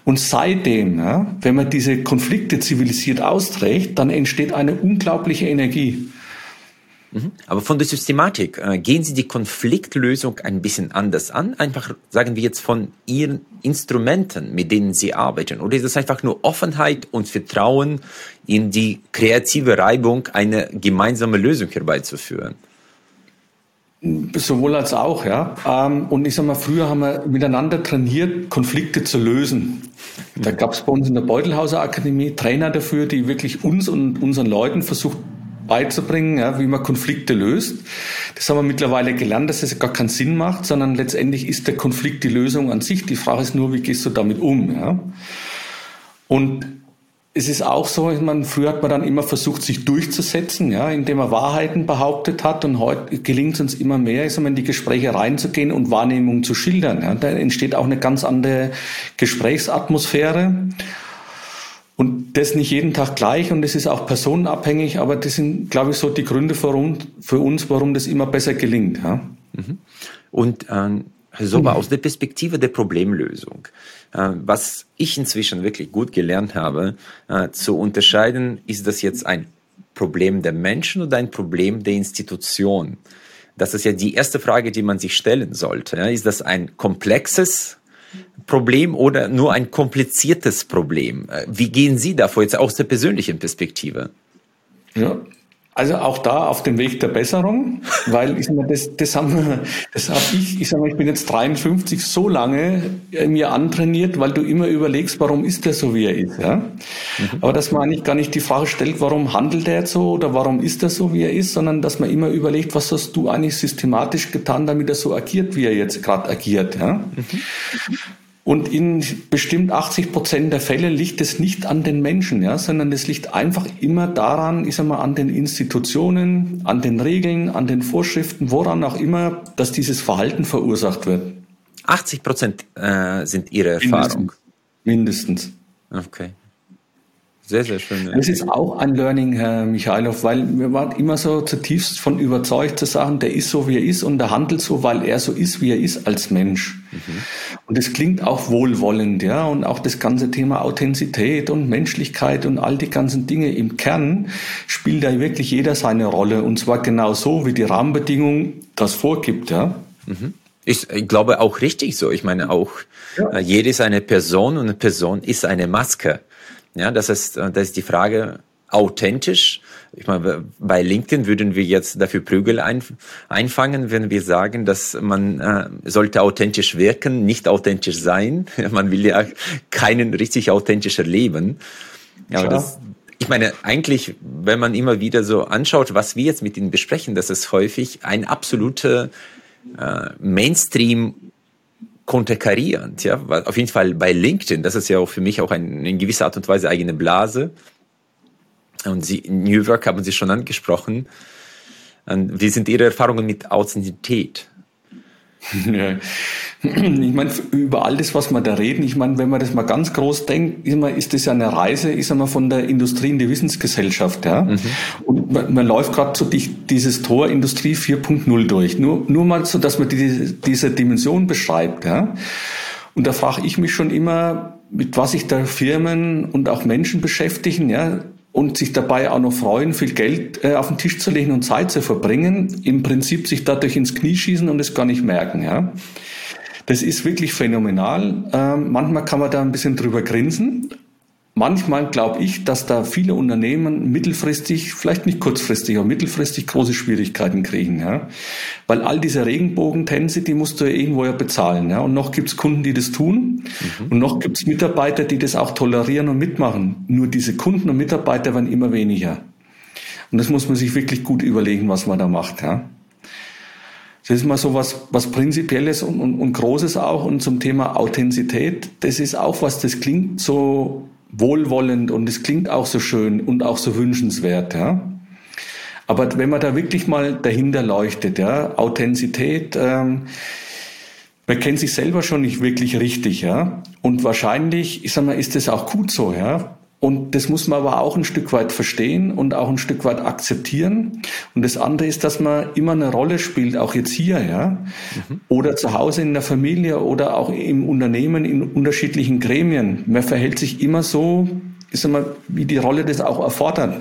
Und seitdem, ja, wenn man diese Konflikte zivilisiert austrägt, dann entsteht eine unglaubliche Energie. Mhm. Aber von der Systematik, äh, gehen Sie die Konfliktlösung ein bisschen anders an? Einfach, sagen wir jetzt, von Ihren Instrumenten, mit denen Sie arbeiten? Oder ist es einfach nur Offenheit und Vertrauen in die kreative Reibung, eine gemeinsame Lösung herbeizuführen? Sowohl als auch, ja. Ähm, und ich sag mal, früher haben wir miteinander trainiert, Konflikte zu lösen. Da gab es bei uns in der Beutelhauser Akademie Trainer dafür, die wirklich uns und unseren Leuten versucht beizubringen, ja, wie man Konflikte löst. Das haben wir mittlerweile gelernt, dass es gar keinen Sinn macht, sondern letztendlich ist der Konflikt die Lösung an sich. Die Frage ist nur, wie gehst du damit um? Ja? Und es ist auch so, ich meine, früher hat man dann immer versucht, sich durchzusetzen, ja, indem man Wahrheiten behauptet hat. Und heute gelingt es uns immer mehr, ich in die Gespräche reinzugehen und Wahrnehmungen zu schildern. Ja. Da entsteht auch eine ganz andere Gesprächsatmosphäre. Und das nicht jeden Tag gleich und es ist auch personenabhängig, aber das sind, glaube ich, so die Gründe für uns, warum das immer besser gelingt. Ja? Mhm. Und ähm, so aber aus der Perspektive der Problemlösung, äh, was ich inzwischen wirklich gut gelernt habe, äh, zu unterscheiden, ist das jetzt ein Problem der Menschen oder ein Problem der Institution? Das ist ja die erste Frage, die man sich stellen sollte. Ja? Ist das ein komplexes Problem oder nur ein kompliziertes Problem? Äh, wie gehen Sie davor jetzt aus der persönlichen Perspektive? Ja, Also auch da auf dem Weg der Besserung, weil ich sag mal, das, das haben wir, das habe ich, ich sag mal, ich bin jetzt 53 so lange mir antrainiert, weil du immer überlegst, warum ist der so, wie er ist, ja. Mhm. Aber dass man eigentlich gar nicht die Frage stellt, warum handelt er jetzt so oder warum ist er so, wie er ist, sondern dass man immer überlegt, was hast du eigentlich systematisch getan, damit er so agiert, wie er jetzt gerade agiert, ja. Mhm. Und in bestimmt 80 Prozent der Fälle liegt es nicht an den Menschen, ja, sondern es liegt einfach immer daran, ich sag mal, an den Institutionen, an den Regeln, an den Vorschriften, woran auch immer, dass dieses Verhalten verursacht wird. 80 Prozent äh, sind Ihre Erfahrung. Mindestens. Mindestens. Okay. Sehr, sehr schön. Das ist auch ein Learning, Herr Michailov, weil wir waren immer so zutiefst von überzeugt zu sagen, der ist so, wie er ist und der handelt so, weil er so ist, wie er ist als Mensch. Mhm. Und das klingt auch wohlwollend, ja, und auch das ganze Thema Authentizität und Menschlichkeit und all die ganzen Dinge im Kern spielt da wirklich jeder seine Rolle und zwar genau so, wie die Rahmenbedingung das vorgibt, ja. Mhm. Ich, ich glaube auch richtig so. Ich meine auch, ja. äh, jede ist eine Person und eine Person ist eine Maske. Ja, das ist, äh, das ist die Frage, authentisch. Ich meine, bei LinkedIn würden wir jetzt dafür Prügel ein, einfangen, wenn wir sagen, dass man äh, sollte authentisch wirken, nicht authentisch sein. Man will ja keinen richtig authentisch erleben. Aber das, ich meine, eigentlich, wenn man immer wieder so anschaut, was wir jetzt mit ihnen besprechen, das ist häufig ein absoluter äh, Mainstream konterkarierend, ja, auf jeden Fall bei LinkedIn, das ist ja auch für mich auch ein, in gewisser Art und Weise eigene Blase. Und Sie, New Work haben Sie schon angesprochen. Und wie sind Ihre Erfahrungen mit Authentizität? Ich meine, über all das, was wir da reden, ich meine, wenn man das mal ganz groß denkt, ist, ist das ja eine Reise, ist einmal von der Industrie in die Wissensgesellschaft, ja. Mhm. Und man, man läuft gerade so die, dieses Tor Industrie 4.0 durch. Nur, nur mal so, dass man die, diese Dimension beschreibt, ja. Und da frage ich mich schon immer, mit was sich da Firmen und auch Menschen beschäftigen, ja und sich dabei auch noch freuen, viel Geld äh, auf den Tisch zu legen und Zeit zu verbringen, im Prinzip sich dadurch ins Knie schießen und es gar nicht merken. Ja. Das ist wirklich phänomenal. Ähm, manchmal kann man da ein bisschen drüber grinsen, Manchmal glaube ich, dass da viele Unternehmen mittelfristig, vielleicht nicht kurzfristig, aber mittelfristig große Schwierigkeiten kriegen. Ja? Weil all diese Regenbogentänze, die musst du ja irgendwo ja bezahlen. Ja? Und noch gibt's Kunden, die das tun. Mhm. Und noch gibt's Mitarbeiter, die das auch tolerieren und mitmachen. Nur diese Kunden und Mitarbeiter werden immer weniger. Und das muss man sich wirklich gut überlegen, was man da macht. Ja? Das ist mal so was, was Prinzipielles und, und, und Großes auch. Und zum Thema Authentizität, das ist auch was, das klingt so wohlwollend und es klingt auch so schön und auch so wünschenswert, ja. Aber wenn man da wirklich mal dahinter leuchtet, ja, Authentizität, ähm, man kennt sich selber schon nicht wirklich richtig, ja. Und wahrscheinlich, ich sag mal, ist das auch gut so, ja. Und das muss man aber auch ein Stück weit verstehen und auch ein Stück weit akzeptieren. Und das andere ist, dass man immer eine Rolle spielt, auch jetzt hier, ja. Mhm. Oder zu Hause in der Familie oder auch im Unternehmen in unterschiedlichen Gremien. Man verhält sich immer so, ist immer, wie die Rolle das auch erfordert.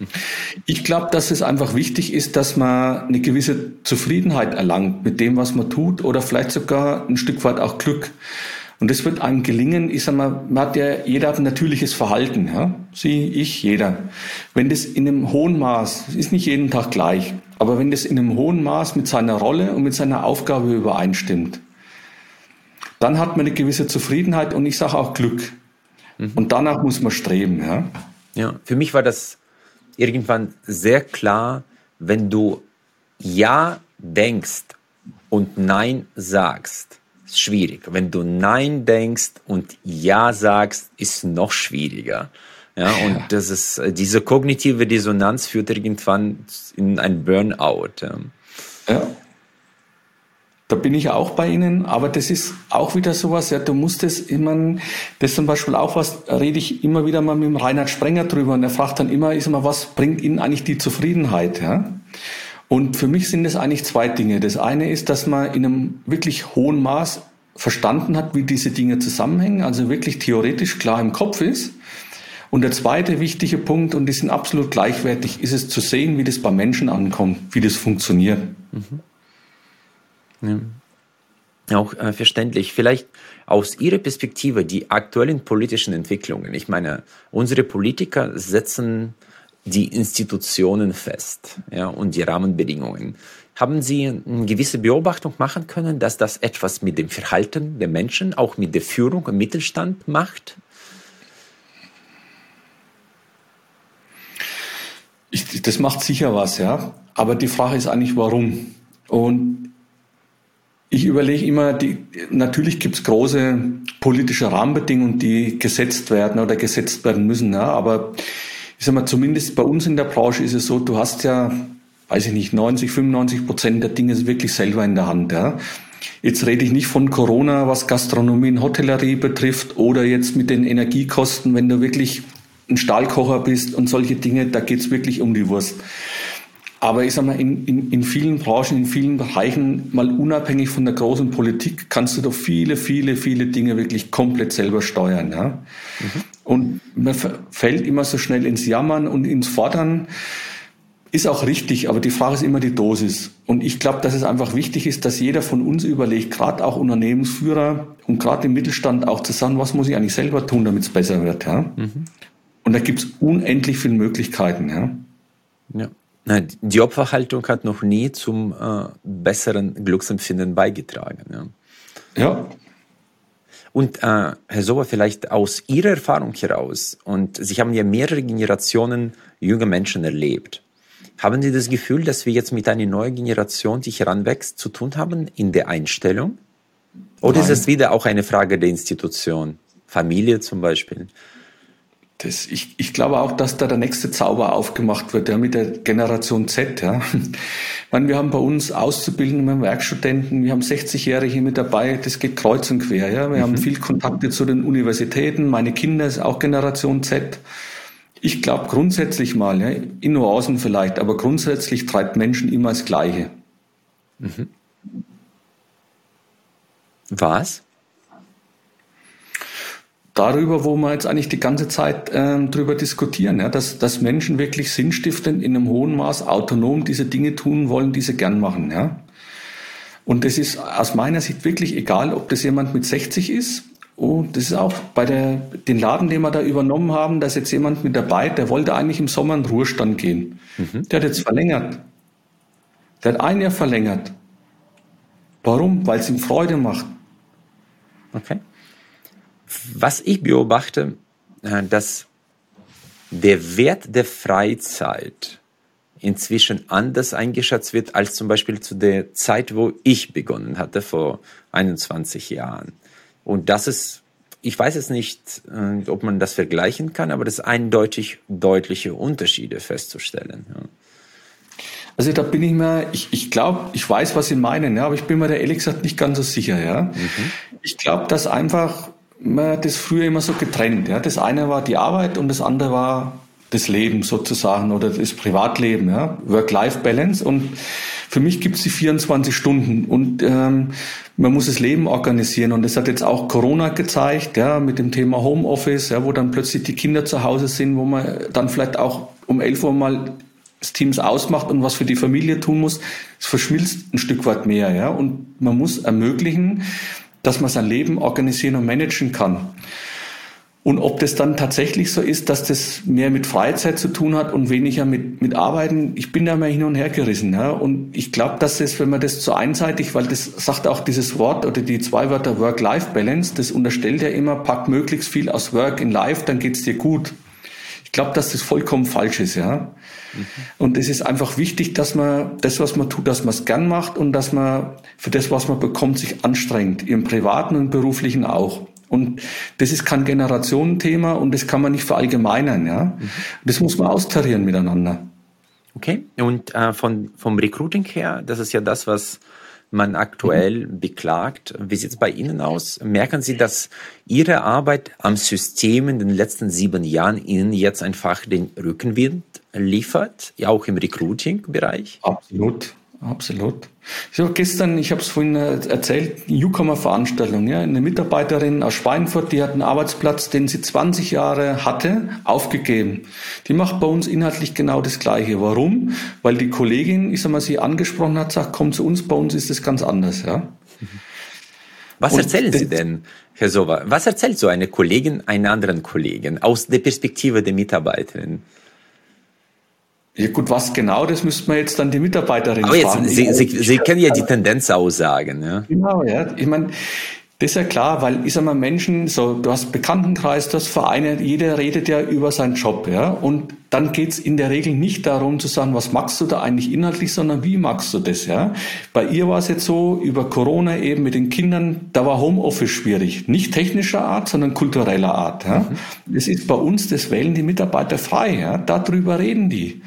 Mhm. Ich glaube, dass es einfach wichtig ist, dass man eine gewisse Zufriedenheit erlangt mit dem, was man tut oder vielleicht sogar ein Stück weit auch Glück. Und das wird einem gelingen, ich sag mal, man hat ja, jeder hat ein natürliches Verhalten, ja? Sie, ich, jeder. Wenn das in einem hohen Maß, ist nicht jeden Tag gleich, aber wenn das in einem hohen Maß mit seiner Rolle und mit seiner Aufgabe übereinstimmt, dann hat man eine gewisse Zufriedenheit und ich sage auch Glück. Mhm. Und danach muss man streben, ja? Ja, für mich war das irgendwann sehr klar, wenn du Ja denkst und Nein sagst, schwierig. Wenn du Nein denkst und Ja sagst, ist noch schwieriger. Ja, und ja. das ist, äh, diese kognitive Dissonanz führt irgendwann in ein Burnout. Ja. ja. Da bin ich auch bei Ihnen, aber das ist auch wieder sowas, ja, du musst es immer, das zum Beispiel auch was, rede ich immer wieder mal mit dem Reinhard Sprenger drüber und er fragt dann immer, ist immer, was bringt Ihnen eigentlich die Zufriedenheit, ja? Und für mich sind es eigentlich zwei Dinge. Das eine ist, dass man in einem wirklich hohen Maß verstanden hat, wie diese Dinge zusammenhängen, also wirklich theoretisch klar im Kopf ist. Und der zweite wichtige Punkt, und die sind absolut gleichwertig, ist es zu sehen, wie das bei Menschen ankommt, wie das funktioniert. Mhm. Ja. Auch äh, verständlich. Vielleicht aus Ihrer Perspektive die aktuellen politischen Entwicklungen. Ich meine, unsere Politiker setzen die Institutionen fest ja, und die Rahmenbedingungen. Haben Sie eine gewisse Beobachtung machen können, dass das etwas mit dem Verhalten der Menschen, auch mit der Führung im Mittelstand macht? Ich, das macht sicher was, ja. Aber die Frage ist eigentlich, warum? Und ich überlege immer, die, natürlich gibt es große politische Rahmenbedingungen, die gesetzt werden oder gesetzt werden müssen. Ja. Aber ich sag mal, zumindest bei uns in der Branche ist es so, du hast ja, weiß ich nicht, 90, 95 Prozent der Dinge wirklich selber in der Hand. Ja. Jetzt rede ich nicht von Corona, was Gastronomie und Hotellerie betrifft oder jetzt mit den Energiekosten, wenn du wirklich ein Stahlkocher bist und solche Dinge, da geht's wirklich um die Wurst. Aber ich sag mal, in, in, in vielen Branchen, in vielen Bereichen, mal unabhängig von der großen Politik, kannst du doch viele, viele, viele Dinge wirklich komplett selber steuern. Ja? Mhm. Und man fällt immer so schnell ins Jammern und ins Fordern. Ist auch richtig, aber die Frage ist immer die Dosis. Und ich glaube, dass es einfach wichtig ist, dass jeder von uns überlegt, gerade auch Unternehmensführer und gerade im Mittelstand auch zu sagen, was muss ich eigentlich selber tun, damit es besser wird. Ja? Mhm. Und da gibt es unendlich viele Möglichkeiten. Ja? ja. Die Opferhaltung hat noch nie zum äh, besseren Glücksempfinden beigetragen. Ja. ja. Und äh, Herr Sober, vielleicht aus Ihrer Erfahrung heraus, und Sie haben ja mehrere Generationen junge Menschen erlebt. Haben Sie das Gefühl, dass wir jetzt mit einer neuen Generation, die heranwächst, zu tun haben in der Einstellung? Oder Nein. ist es wieder auch eine Frage der Institution? Familie zum Beispiel? Das, ich, ich glaube auch, dass da der nächste Zauber aufgemacht wird, ja, mit der Generation Z. Ja. Ich meine, wir haben bei uns Auszubildende, wir haben Werkstudenten, wir haben 60-Jährige mit dabei, das geht kreuz und quer. Ja. Wir mhm. haben viel Kontakte zu den Universitäten, meine Kinder ist auch Generation Z. Ich glaube grundsätzlich mal, ja, in Nuancen vielleicht, aber grundsätzlich treibt Menschen immer das Gleiche. Mhm. Was? Darüber, wo wir jetzt eigentlich die ganze Zeit äh, drüber diskutieren, ja, dass, dass Menschen wirklich sinnstiftend in einem hohen Maß autonom diese Dinge tun wollen, die sie gern machen. Ja. Und das ist aus meiner Sicht wirklich egal, ob das jemand mit 60 ist. Und das ist auch bei der, den Laden, den wir da übernommen haben, da ist jetzt jemand mit dabei, der wollte eigentlich im Sommer in Ruhestand gehen. Mhm. Der hat jetzt verlängert. Der hat ein Jahr verlängert. Warum? Weil es ihm Freude macht. Okay. Was ich beobachte, äh, dass der Wert der Freizeit inzwischen anders eingeschätzt wird als zum Beispiel zu der Zeit, wo ich begonnen hatte, vor 21 Jahren. Und das ist, ich weiß es nicht, äh, ob man das vergleichen kann, aber das ist eindeutig deutliche Unterschiede festzustellen. Also da bin ich mir, ich, ich glaube, ich weiß, was Sie meinen, ja, aber ich bin mir da ehrlich gesagt nicht ganz so sicher. Ja. Mhm. Ich glaube, dass einfach man das früher immer so getrennt. Ja. Das eine war die Arbeit und das andere war das Leben sozusagen oder das Privatleben, ja. Work-Life-Balance. Und für mich gibt es die 24 Stunden und ähm, man muss das Leben organisieren. Und das hat jetzt auch Corona gezeigt, ja, mit dem Thema Homeoffice, ja, wo dann plötzlich die Kinder zu Hause sind, wo man dann vielleicht auch um 11 Uhr mal das Teams ausmacht und was für die Familie tun muss, es verschmilzt ein Stück weit mehr, ja. Und man muss ermöglichen, dass man sein Leben organisieren und managen kann. Und ob das dann tatsächlich so ist, dass das mehr mit Freizeit zu tun hat und weniger mit, mit Arbeiten, ich bin da mal hin und her gerissen. Ja. Und ich glaube, dass das, wenn man das zu einseitig, weil das sagt auch dieses Wort oder die zwei Wörter Work-Life-Balance, das unterstellt ja immer, pack möglichst viel aus Work in Life, dann geht's dir gut. Ich glaube, dass das vollkommen falsch ist, ja. Mhm. Und es ist einfach wichtig, dass man das, was man tut, dass man es gern macht und dass man für das, was man bekommt, sich anstrengt. Im Privaten und Beruflichen auch. Und das ist kein Generationenthema und das kann man nicht verallgemeinern, ja. Mhm. Das muss man austarieren miteinander. Okay. Und äh, von, vom Recruiting her, das ist ja das, was man aktuell beklagt. Wie sieht es bei Ihnen aus? Merken Sie, dass Ihre Arbeit am System in den letzten sieben Jahren Ihnen jetzt einfach den Rückenwind liefert, auch im Recruiting-Bereich? Absolut. Absolut. Ich habe gestern, ich habe es vorhin äh, erzählt, Newcomer-Veranstaltung. Ja, eine Mitarbeiterin aus Schweinfurt, die hat einen Arbeitsplatz, den sie 20 Jahre hatte, aufgegeben. Die macht bei uns inhaltlich genau das Gleiche. Warum? Weil die Kollegin, ich sag mal, sie angesprochen hat, sagt, komm zu uns, bei uns ist das ganz anders. Ja. Was Und erzählen Sie denn, Herr Sova? Was erzählt so eine Kollegin einer anderen Kollegin aus der Perspektive der Mitarbeiterin? Ja gut, was genau, das müsste man jetzt dann die Mitarbeiterin Aber jetzt, Sie, Sie, Sie können ja die Tendenz aussagen. Ja? Genau, ja. Ich meine, das ist ja klar, weil ich sag mal, Menschen, so, du hast Bekanntenkreis, du hast Vereine, jeder redet ja über seinen Job, ja. Und dann geht's in der Regel nicht darum zu sagen, was magst du da eigentlich inhaltlich, sondern wie magst du das, ja. Bei ihr war es jetzt so, über Corona eben mit den Kindern, da war Homeoffice schwierig. Nicht technischer Art, sondern kultureller Art, ja. Mhm. Das ist bei uns, das wählen die Mitarbeiter frei, ja. Darüber reden die.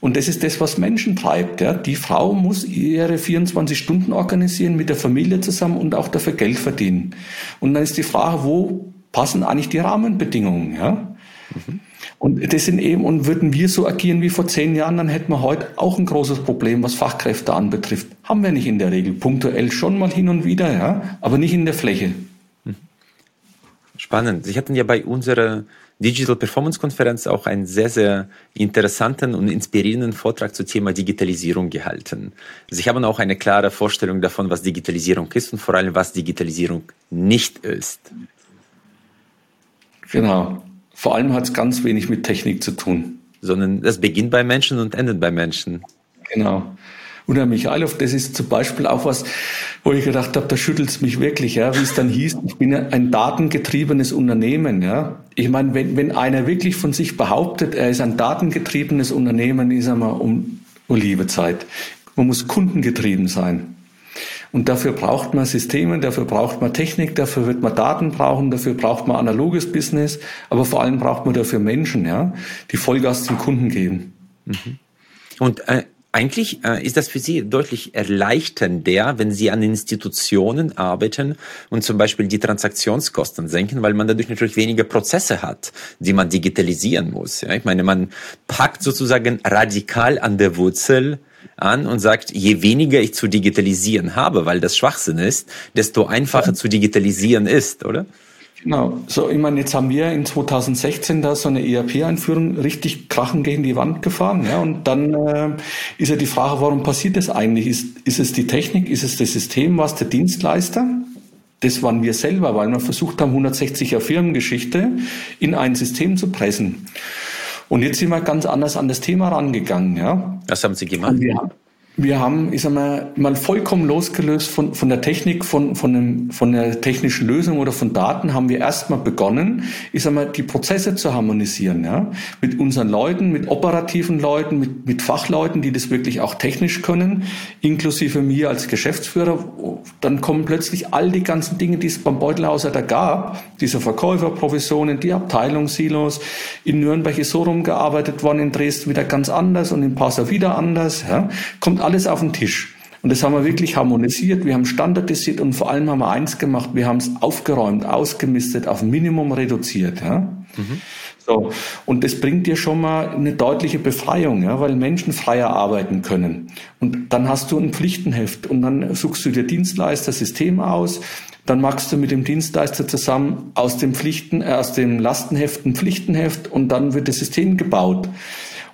Und das ist das, was Menschen treibt. Ja. Die Frau muss ihre 24 Stunden organisieren mit der Familie zusammen und auch dafür Geld verdienen. Und dann ist die Frage, wo passen eigentlich die Rahmenbedingungen? Ja. Mhm. Und das sind eben, und würden wir so agieren wie vor zehn Jahren, dann hätten wir heute auch ein großes Problem, was Fachkräfte anbetrifft. Haben wir nicht in der Regel. Punktuell schon mal hin und wieder, ja, aber nicht in der Fläche. Mhm. Spannend. Sie hatten ja bei unserer Digital Performance Konferenz auch einen sehr, sehr interessanten und inspirierenden Vortrag zum Thema Digitalisierung gehalten. Sie haben auch eine klare Vorstellung davon, was Digitalisierung ist und vor allem, was Digitalisierung nicht ist. Genau. Vor allem hat es ganz wenig mit Technik zu tun. Sondern es beginnt bei Menschen und endet bei Menschen. Genau. Und Herr Michailov, das ist zum Beispiel auch was, wo ich gedacht habe, da schüttelt es mich wirklich, ja, wie es dann hieß, ich bin ein datengetriebenes Unternehmen, ja. Ich meine, wenn, wenn einer wirklich von sich behauptet, er ist ein datengetriebenes Unternehmen, ist er mal um, um liebe Zeit. Man muss kundengetrieben sein. Und dafür braucht man Systeme, dafür braucht man Technik, dafür wird man Daten brauchen, dafür braucht man analoges Business, aber vor allem braucht man dafür Menschen, ja, die Vollgas zum Kunden geben. Mhm. Und äh, eigentlich äh, ist das für Sie deutlich erleichternder, wenn Sie an Institutionen arbeiten und zum Beispiel die Transaktionskosten senken, weil man dadurch natürlich weniger Prozesse hat, die man digitalisieren muss. Ja? Ich meine, man packt sozusagen radikal an der Wurzel an und sagt, je weniger ich zu digitalisieren habe, weil das Schwachsinn ist, desto einfacher zu digitalisieren ist, oder? Genau. So, ich meine, jetzt haben wir in 2016 da so eine ERP-Einführung richtig krachen gegen die Wand gefahren. Ja, und dann äh, ist ja die Frage, warum passiert das eigentlich? Ist, ist es die Technik? Ist es das System? Was der Dienstleister? Das waren wir selber, weil wir versucht haben, 160er Firmengeschichte in ein System zu pressen. Und jetzt sind wir ganz anders an das Thema rangegangen. Ja. Was haben Sie gemacht? Wir, wir haben, ich sag mal, mal vollkommen losgelöst von, von der Technik, von, von, einem, von der technischen Lösung oder von Daten, haben wir erstmal begonnen, ich sag mal, die Prozesse zu harmonisieren, ja. Mit unseren Leuten, mit operativen Leuten, mit, mit Fachleuten, die das wirklich auch technisch können, inklusive mir als Geschäftsführer. Dann kommen plötzlich all die ganzen Dinge, die es beim Beutelhauser da gab, diese Verkäuferprovisionen, die Abteilungssilos. In Nürnberg ist so rumgearbeitet worden, in Dresden wieder ganz anders und in Passau wieder anders, ja. Kommt alles auf den Tisch. Und das haben wir wirklich harmonisiert, wir haben standardisiert und vor allem haben wir eins gemacht, wir haben es aufgeräumt, ausgemistet, auf Minimum reduziert. Ja? Mhm. So. Und das bringt dir schon mal eine deutliche Befreiung, ja, weil Menschen freier arbeiten können. Und dann hast du ein Pflichtenheft und dann suchst du dir Dienstleister, System aus, dann machst du mit dem Dienstleister zusammen aus dem Pflichten, äh, aus dem Lastenheft ein Pflichtenheft und dann wird das System gebaut.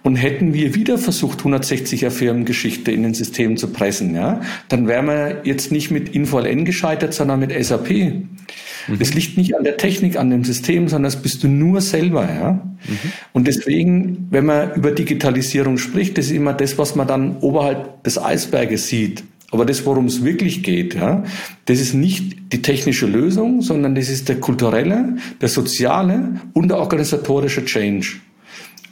Und hätten wir wieder versucht, 160er Firmengeschichte in den System zu pressen, ja, dann wären wir jetzt nicht mit InfoLN gescheitert, sondern mit SAP. Mhm. Das liegt nicht an der Technik, an dem System, sondern das bist du nur selber, ja. Mhm. Und deswegen, wenn man über Digitalisierung spricht, das ist immer das, was man dann oberhalb des Eisberges sieht. Aber das, worum es wirklich geht, ja, das ist nicht die technische Lösung, sondern das ist der kulturelle, der soziale und der organisatorische Change.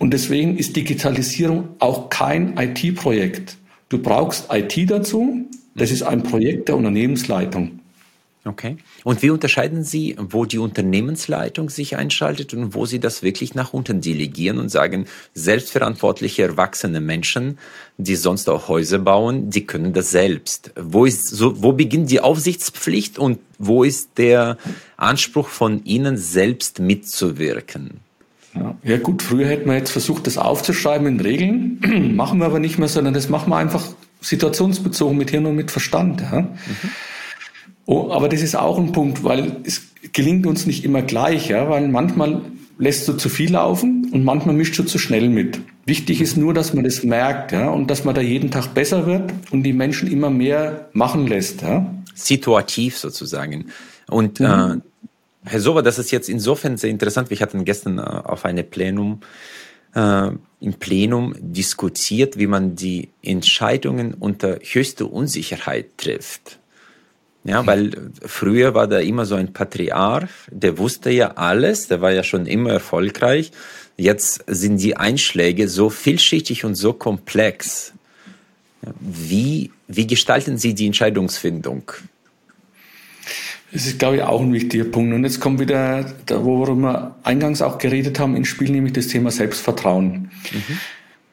Und deswegen ist Digitalisierung auch kein IT-Projekt. Du brauchst IT dazu. Das ist ein Projekt der Unternehmensleitung. Okay. Und wie unterscheiden Sie, wo die Unternehmensleitung sich einschaltet und wo Sie das wirklich nach unten delegieren und sagen, selbstverantwortliche, erwachsene Menschen, die sonst auch Häuser bauen, die können das selbst. Wo ist, so, wo beginnt die Aufsichtspflicht und wo ist der Anspruch von Ihnen selbst mitzuwirken? Ja. ja gut, früher hätten wir jetzt versucht, das aufzuschreiben in Regeln, machen wir aber nicht mehr, sondern das machen wir einfach situationsbezogen mit Hirn und mit Verstand. Ja. Mhm. Oh, aber das ist auch ein Punkt, weil es gelingt uns nicht immer gleich, ja, weil manchmal lässt du zu viel laufen und manchmal mischt du zu schnell mit. Wichtig ist nur, dass man das merkt ja, und dass man da jeden Tag besser wird und die Menschen immer mehr machen lässt. Ja. Situativ sozusagen. Und mhm. äh, Herr Sober, das ist jetzt insofern sehr interessant. Wir hatten gestern äh, auf einem Plenum äh, im Plenum diskutiert, wie man die Entscheidungen unter höchster Unsicherheit trifft. Ja, weil früher war da immer so ein Patriarch, der wusste ja alles, der war ja schon immer erfolgreich. Jetzt sind die Einschläge so vielschichtig und so komplex. Wie, wie gestalten Sie die Entscheidungsfindung? Das ist, glaube ich, auch ein wichtiger Punkt. Und jetzt kommt wieder, da, worüber wir eingangs auch geredet haben, ins Spiel, nämlich das Thema Selbstvertrauen. Mhm.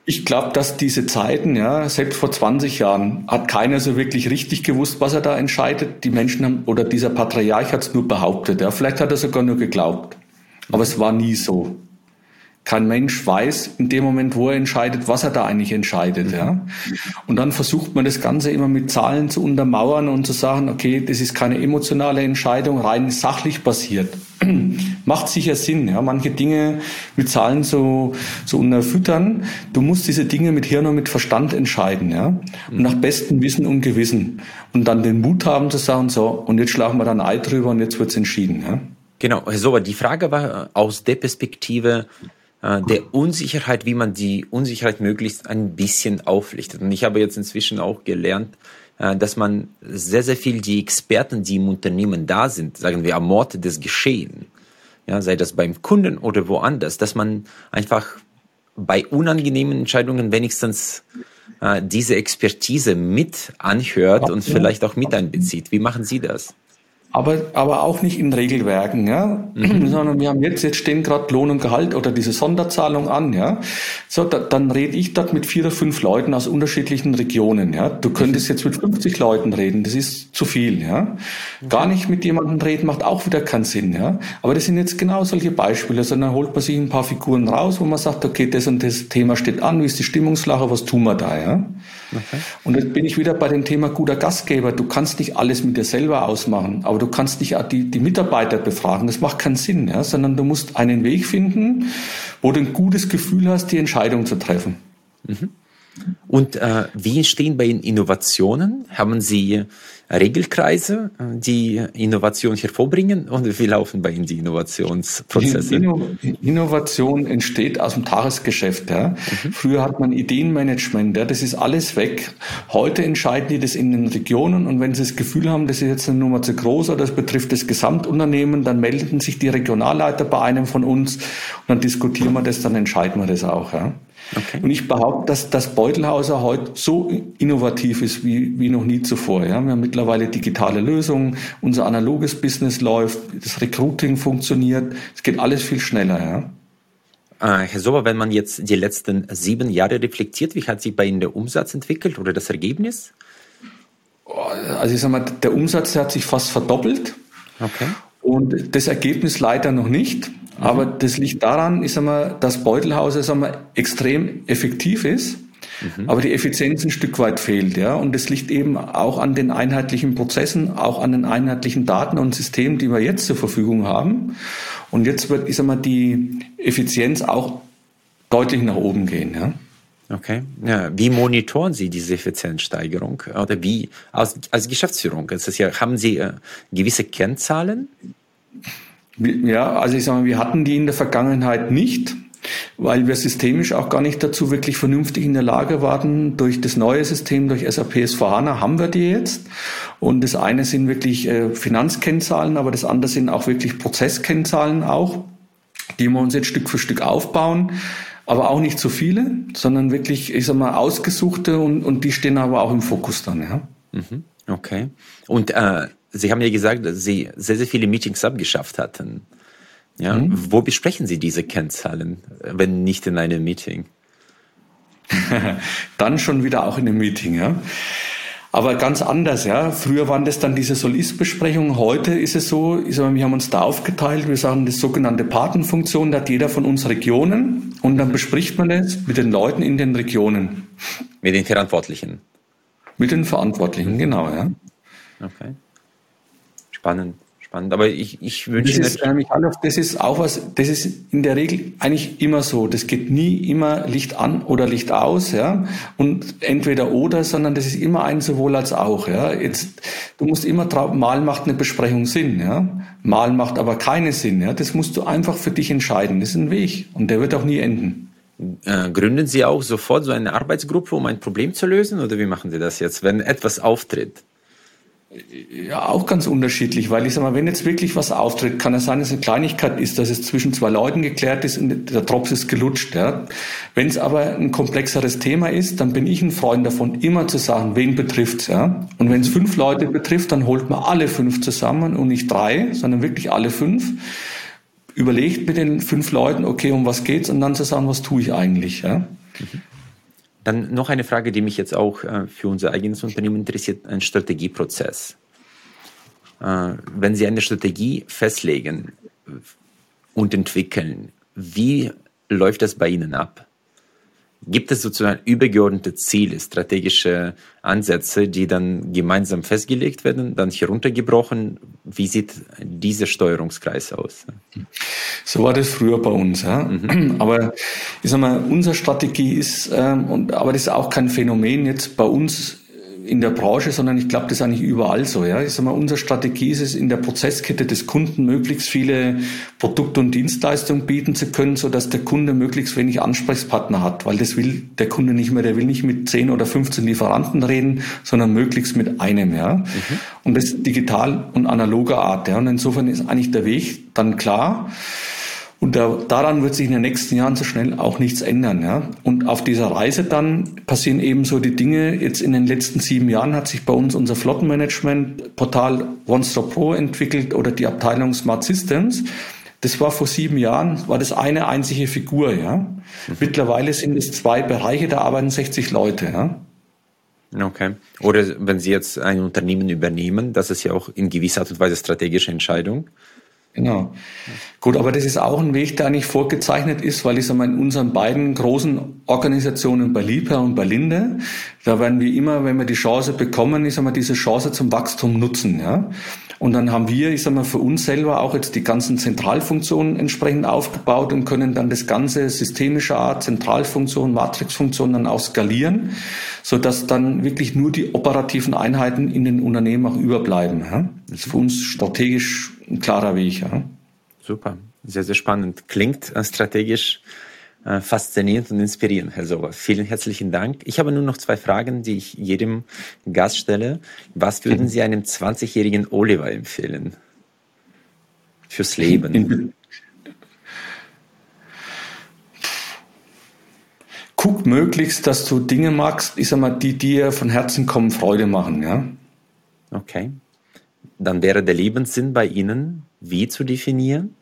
Ich glaube, dass diese Zeiten, ja, selbst vor 20 Jahren hat keiner so wirklich richtig gewusst, was er da entscheidet. Die Menschen haben, oder dieser Patriarch hat es nur behauptet. Ja, vielleicht hat er sogar nur geglaubt. Aber es war nie so kein Mensch weiß in dem Moment, wo er entscheidet, was er da eigentlich entscheidet. Ja. Und dann versucht man das Ganze immer mit Zahlen zu untermauern und zu sagen, okay, das ist keine emotionale Entscheidung, rein sachlich basiert. Macht sicher Sinn, ja, manche Dinge mit Zahlen so, so unterfüttern. Du musst diese Dinge mit Hirn und mit Verstand entscheiden, ja. Und nach bestem Wissen und Gewissen. Und dann den Mut haben zu sagen, so, und jetzt schlagen wir dann Ei drüber und jetzt wird's entschieden, ja. Genau, so, die Frage war aus der Perspektive, der Unsicherheit, wie man die Unsicherheit möglichst ein bisschen auflichtet. Und ich habe jetzt inzwischen auch gelernt, äh, dass man sehr, sehr viel die Experten, die im Unternehmen da sind, sagen wir am Ort des Geschehen, ja, sei das beim Kunden oder woanders, dass man einfach bei unangenehmen Entscheidungen wenigstens äh, diese Expertise mit anhört und vielleicht auch mit einbezieht. Wie machen Sie das? Aber, aber auch nicht in Regelwerken, ja, mhm. sondern wir haben jetzt, jetzt stehen gerade Lohn und Gehalt oder diese Sonderzahlung an, ja, so, da, dann rede ich dort mit vier oder fünf Leuten aus unterschiedlichen Regionen, ja, du könntest jetzt mit 50 Leuten reden, das ist zu viel, ja, gar nicht mit jemandem reden macht auch wieder keinen Sinn, ja, aber das sind jetzt genau solche Beispiele, sondern holt man sich ein paar Figuren raus, wo man sagt, okay, das und das Thema steht an, wie ist die Stimmungslache, was tun wir da, ja, okay. und jetzt bin ich wieder bei dem Thema guter Gastgeber, du kannst nicht alles mit dir selber ausmachen, aber du kannst nicht die, die Mitarbeiter befragen. Das macht keinen Sinn, ja? sondern du musst einen Weg finden, wo du ein gutes Gefühl hast, die Entscheidung zu treffen. Mhm. Und äh, wie entstehen bei Ihnen Innovationen? Haben Sie Regelkreise, die Innovation hervorbringen? Und wie laufen bei Ihnen die Innovationsprozesse? Die Innovation entsteht aus dem Tagesgeschäft. Ja. Mhm. Früher hat man Ideenmanagement, ja, das ist alles weg. Heute entscheiden die das in den Regionen und wenn sie das Gefühl haben, das ist jetzt eine Nummer zu groß oder das betrifft das Gesamtunternehmen, dann melden sich die Regionalleiter bei einem von uns und dann diskutieren wir das, dann entscheiden wir das auch. Ja. Okay. Und ich behaupte, dass das Beutelhauser heute so innovativ ist wie, wie noch nie zuvor. Ja. Wir haben mittlerweile digitale Lösungen, unser analoges Business läuft, das Recruiting funktioniert, es geht alles viel schneller. Ja. Äh, Herr Sober, wenn man jetzt die letzten sieben Jahre reflektiert, wie hat sich bei Ihnen der Umsatz entwickelt oder das Ergebnis? Also ich sag mal, der Umsatz hat sich fast verdoppelt. Okay. Und das Ergebnis leider noch nicht. Aber das liegt daran, ich sag mal, dass Beutelhaus sag mal, extrem effektiv ist, mhm. aber die Effizienz ein Stück weit fehlt. Ja? Und das liegt eben auch an den einheitlichen Prozessen, auch an den einheitlichen Daten und Systemen, die wir jetzt zur Verfügung haben. Und jetzt wird, ich sag mal, die Effizienz auch deutlich nach oben gehen. Ja? Okay. Ja, wie monitoren Sie diese Effizienzsteigerung? Oder wie als, als Geschäftsführung? Das ist ja, haben Sie äh, gewisse Kennzahlen? Ja, also ich sage mal, wir hatten die in der Vergangenheit nicht, weil wir systemisch auch gar nicht dazu wirklich vernünftig in der Lage waren. Durch das neue System, durch SAP S4HANA haben wir die jetzt. Und das eine sind wirklich äh, Finanzkennzahlen, aber das andere sind auch wirklich Prozesskennzahlen auch, die wir uns jetzt Stück für Stück aufbauen. Aber auch nicht zu viele, sondern wirklich, ich sag mal, ausgesuchte und, und die stehen aber auch im Fokus dann, ja. Mhm. Okay. Und äh, Sie haben ja gesagt, dass Sie sehr, sehr viele Meetings abgeschafft hatten. Ja, mhm. Wo besprechen Sie diese Kennzahlen, wenn nicht in einem Meeting? dann schon wieder auch in einem Meeting, ja. Aber ganz anders, ja. Früher waren das dann diese Solist-Besprechungen. Heute ist es so, ich sag, wir haben uns da aufgeteilt. Wir sagen das sogenannte Patenfunktion. Da hat jeder von uns Regionen und dann bespricht man es mit den Leuten in den Regionen. Mit den Verantwortlichen. Mit den Verantwortlichen, genau, ja. Okay. Spannend, spannend. Aber ich, ich wünsche das ist, äh, das ist auch was, das ist in der Regel eigentlich immer so. Das geht nie immer Licht an oder Licht aus, ja. Und entweder oder, sondern das ist immer ein sowohl als auch, ja. Jetzt, du musst immer mal macht eine Besprechung Sinn, ja. Mal macht aber keine Sinn, ja. Das musst du einfach für dich entscheiden. Das ist ein Weg und der wird auch nie enden. Äh, gründen Sie auch sofort so eine Arbeitsgruppe, um ein Problem zu lösen? Oder wie machen Sie das jetzt, wenn etwas auftritt? Ja, auch ganz unterschiedlich, weil ich sag mal, wenn jetzt wirklich was auftritt, kann es sein, dass es eine Kleinigkeit ist, dass es zwischen zwei Leuten geklärt ist und der Drops ist gelutscht. Ja. Wenn es aber ein komplexeres Thema ist, dann bin ich ein Freund davon, immer zu sagen, wen betrifft's. Ja. Und wenn es fünf Leute betrifft, dann holt man alle fünf zusammen und nicht drei, sondern wirklich alle fünf. Überlegt mit den fünf Leuten, okay, um was geht's, und dann zu sagen, was tue ich eigentlich. Ja. Dann noch eine Frage, die mich jetzt auch äh, für unser eigenes Unternehmen interessiert, ein Strategieprozess. Äh, wenn Sie eine Strategie festlegen und entwickeln, wie läuft das bei Ihnen ab? Gibt es sozusagen übergeordnete Ziele, strategische Ansätze, die dann gemeinsam festgelegt werden, dann heruntergebrochen? Wie sieht dieser Steuerungskreis aus? So war das früher bei uns. Ja. Mhm. Aber ich sag mal, unsere Strategie ist, ähm, und, aber das ist auch kein Phänomen jetzt bei uns in der Branche, sondern ich glaube, das ist eigentlich überall so. Ja, ich sag mal, unsere Strategie ist es, in der Prozesskette des Kunden möglichst viele Produkte und Dienstleistungen bieten zu können, so dass der Kunde möglichst wenig Ansprechpartner hat, weil das will der Kunde nicht mehr. Der will nicht mit 10 oder 15 Lieferanten reden, sondern möglichst mit einem. Ja, mhm. und das digital und analoger Art. Ja, und insofern ist eigentlich der Weg dann klar. Und da, daran wird sich in den nächsten Jahren so schnell auch nichts ändern. Ja? Und auf dieser Reise dann passieren eben so die Dinge. Jetzt in den letzten sieben Jahren hat sich bei uns unser Flottenmanagement-Portal OneStop Pro entwickelt oder die Abteilung Smart Systems. Das war vor sieben Jahren, war das eine einzige Figur. Ja? Mhm. Mittlerweile sind es zwei Bereiche, da arbeiten 60 Leute. Ja? Okay. Oder wenn Sie jetzt ein Unternehmen übernehmen, das ist ja auch in gewisser Art und Weise strategische Entscheidung. Genau. Gut, aber das ist auch ein Weg, der eigentlich vorgezeichnet ist, weil ich sage mal, in unseren beiden großen Organisationen bei Liebherr und bei Linde, da werden wir immer, wenn wir die Chance bekommen, ich sage mal, diese Chance zum Wachstum nutzen, ja. Und dann haben wir, ich sage mal, für uns selber auch jetzt die ganzen Zentralfunktionen entsprechend aufgebaut und können dann das ganze systemische Art, Zentralfunktion, Matrixfunktion dann auch skalieren, so dass dann wirklich nur die operativen Einheiten in den Unternehmen auch überbleiben. Ja? Das ist für uns strategisch ein klarer Weg. Ja? Super, sehr, sehr spannend. Klingt äh, strategisch äh, faszinierend und inspirierend, Herr Sober. Vielen herzlichen Dank. Ich habe nur noch zwei Fragen, die ich jedem Gast stelle. Was würden mhm. Sie einem 20-jährigen Oliver empfehlen? Fürs Leben. Guck möglichst, dass du Dinge magst, ich sag mal, die dir von Herzen kommen, Freude machen, ja. Okay. Dann wäre der Lebenssinn bei Ihnen wie zu definieren?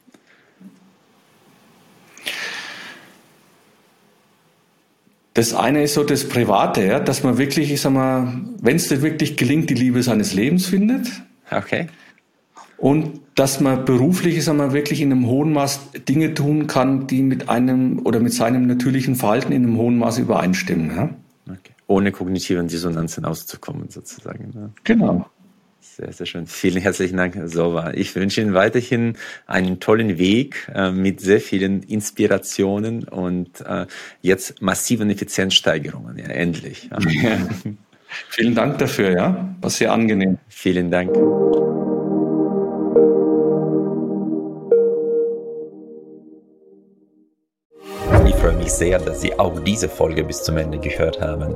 Das eine ist so das Private, ja, dass man wirklich, ich sag mal, wenn es dir wirklich gelingt, die Liebe seines Lebens findet. Okay. Und dass man beruflich, ich sag mal, wirklich in einem hohen Maß Dinge tun kann, die mit einem oder mit seinem natürlichen Verhalten in einem hohen Maß übereinstimmen. Ja? Okay. Ohne kognitiven Dissonanzen auszukommen, sozusagen. Ja. Genau. Sehr, sehr schön. Vielen herzlichen Dank, Sova. Ich wünsche Ihnen weiterhin einen tollen Weg äh, mit sehr vielen Inspirationen und äh, jetzt massiven Effizienzsteigerungen. Ja, endlich. Ja. Vielen Dank dafür, ja. War sehr angenehm. Vielen Dank. Ich freue mich sehr, dass Sie auch diese Folge bis zum Ende gehört haben.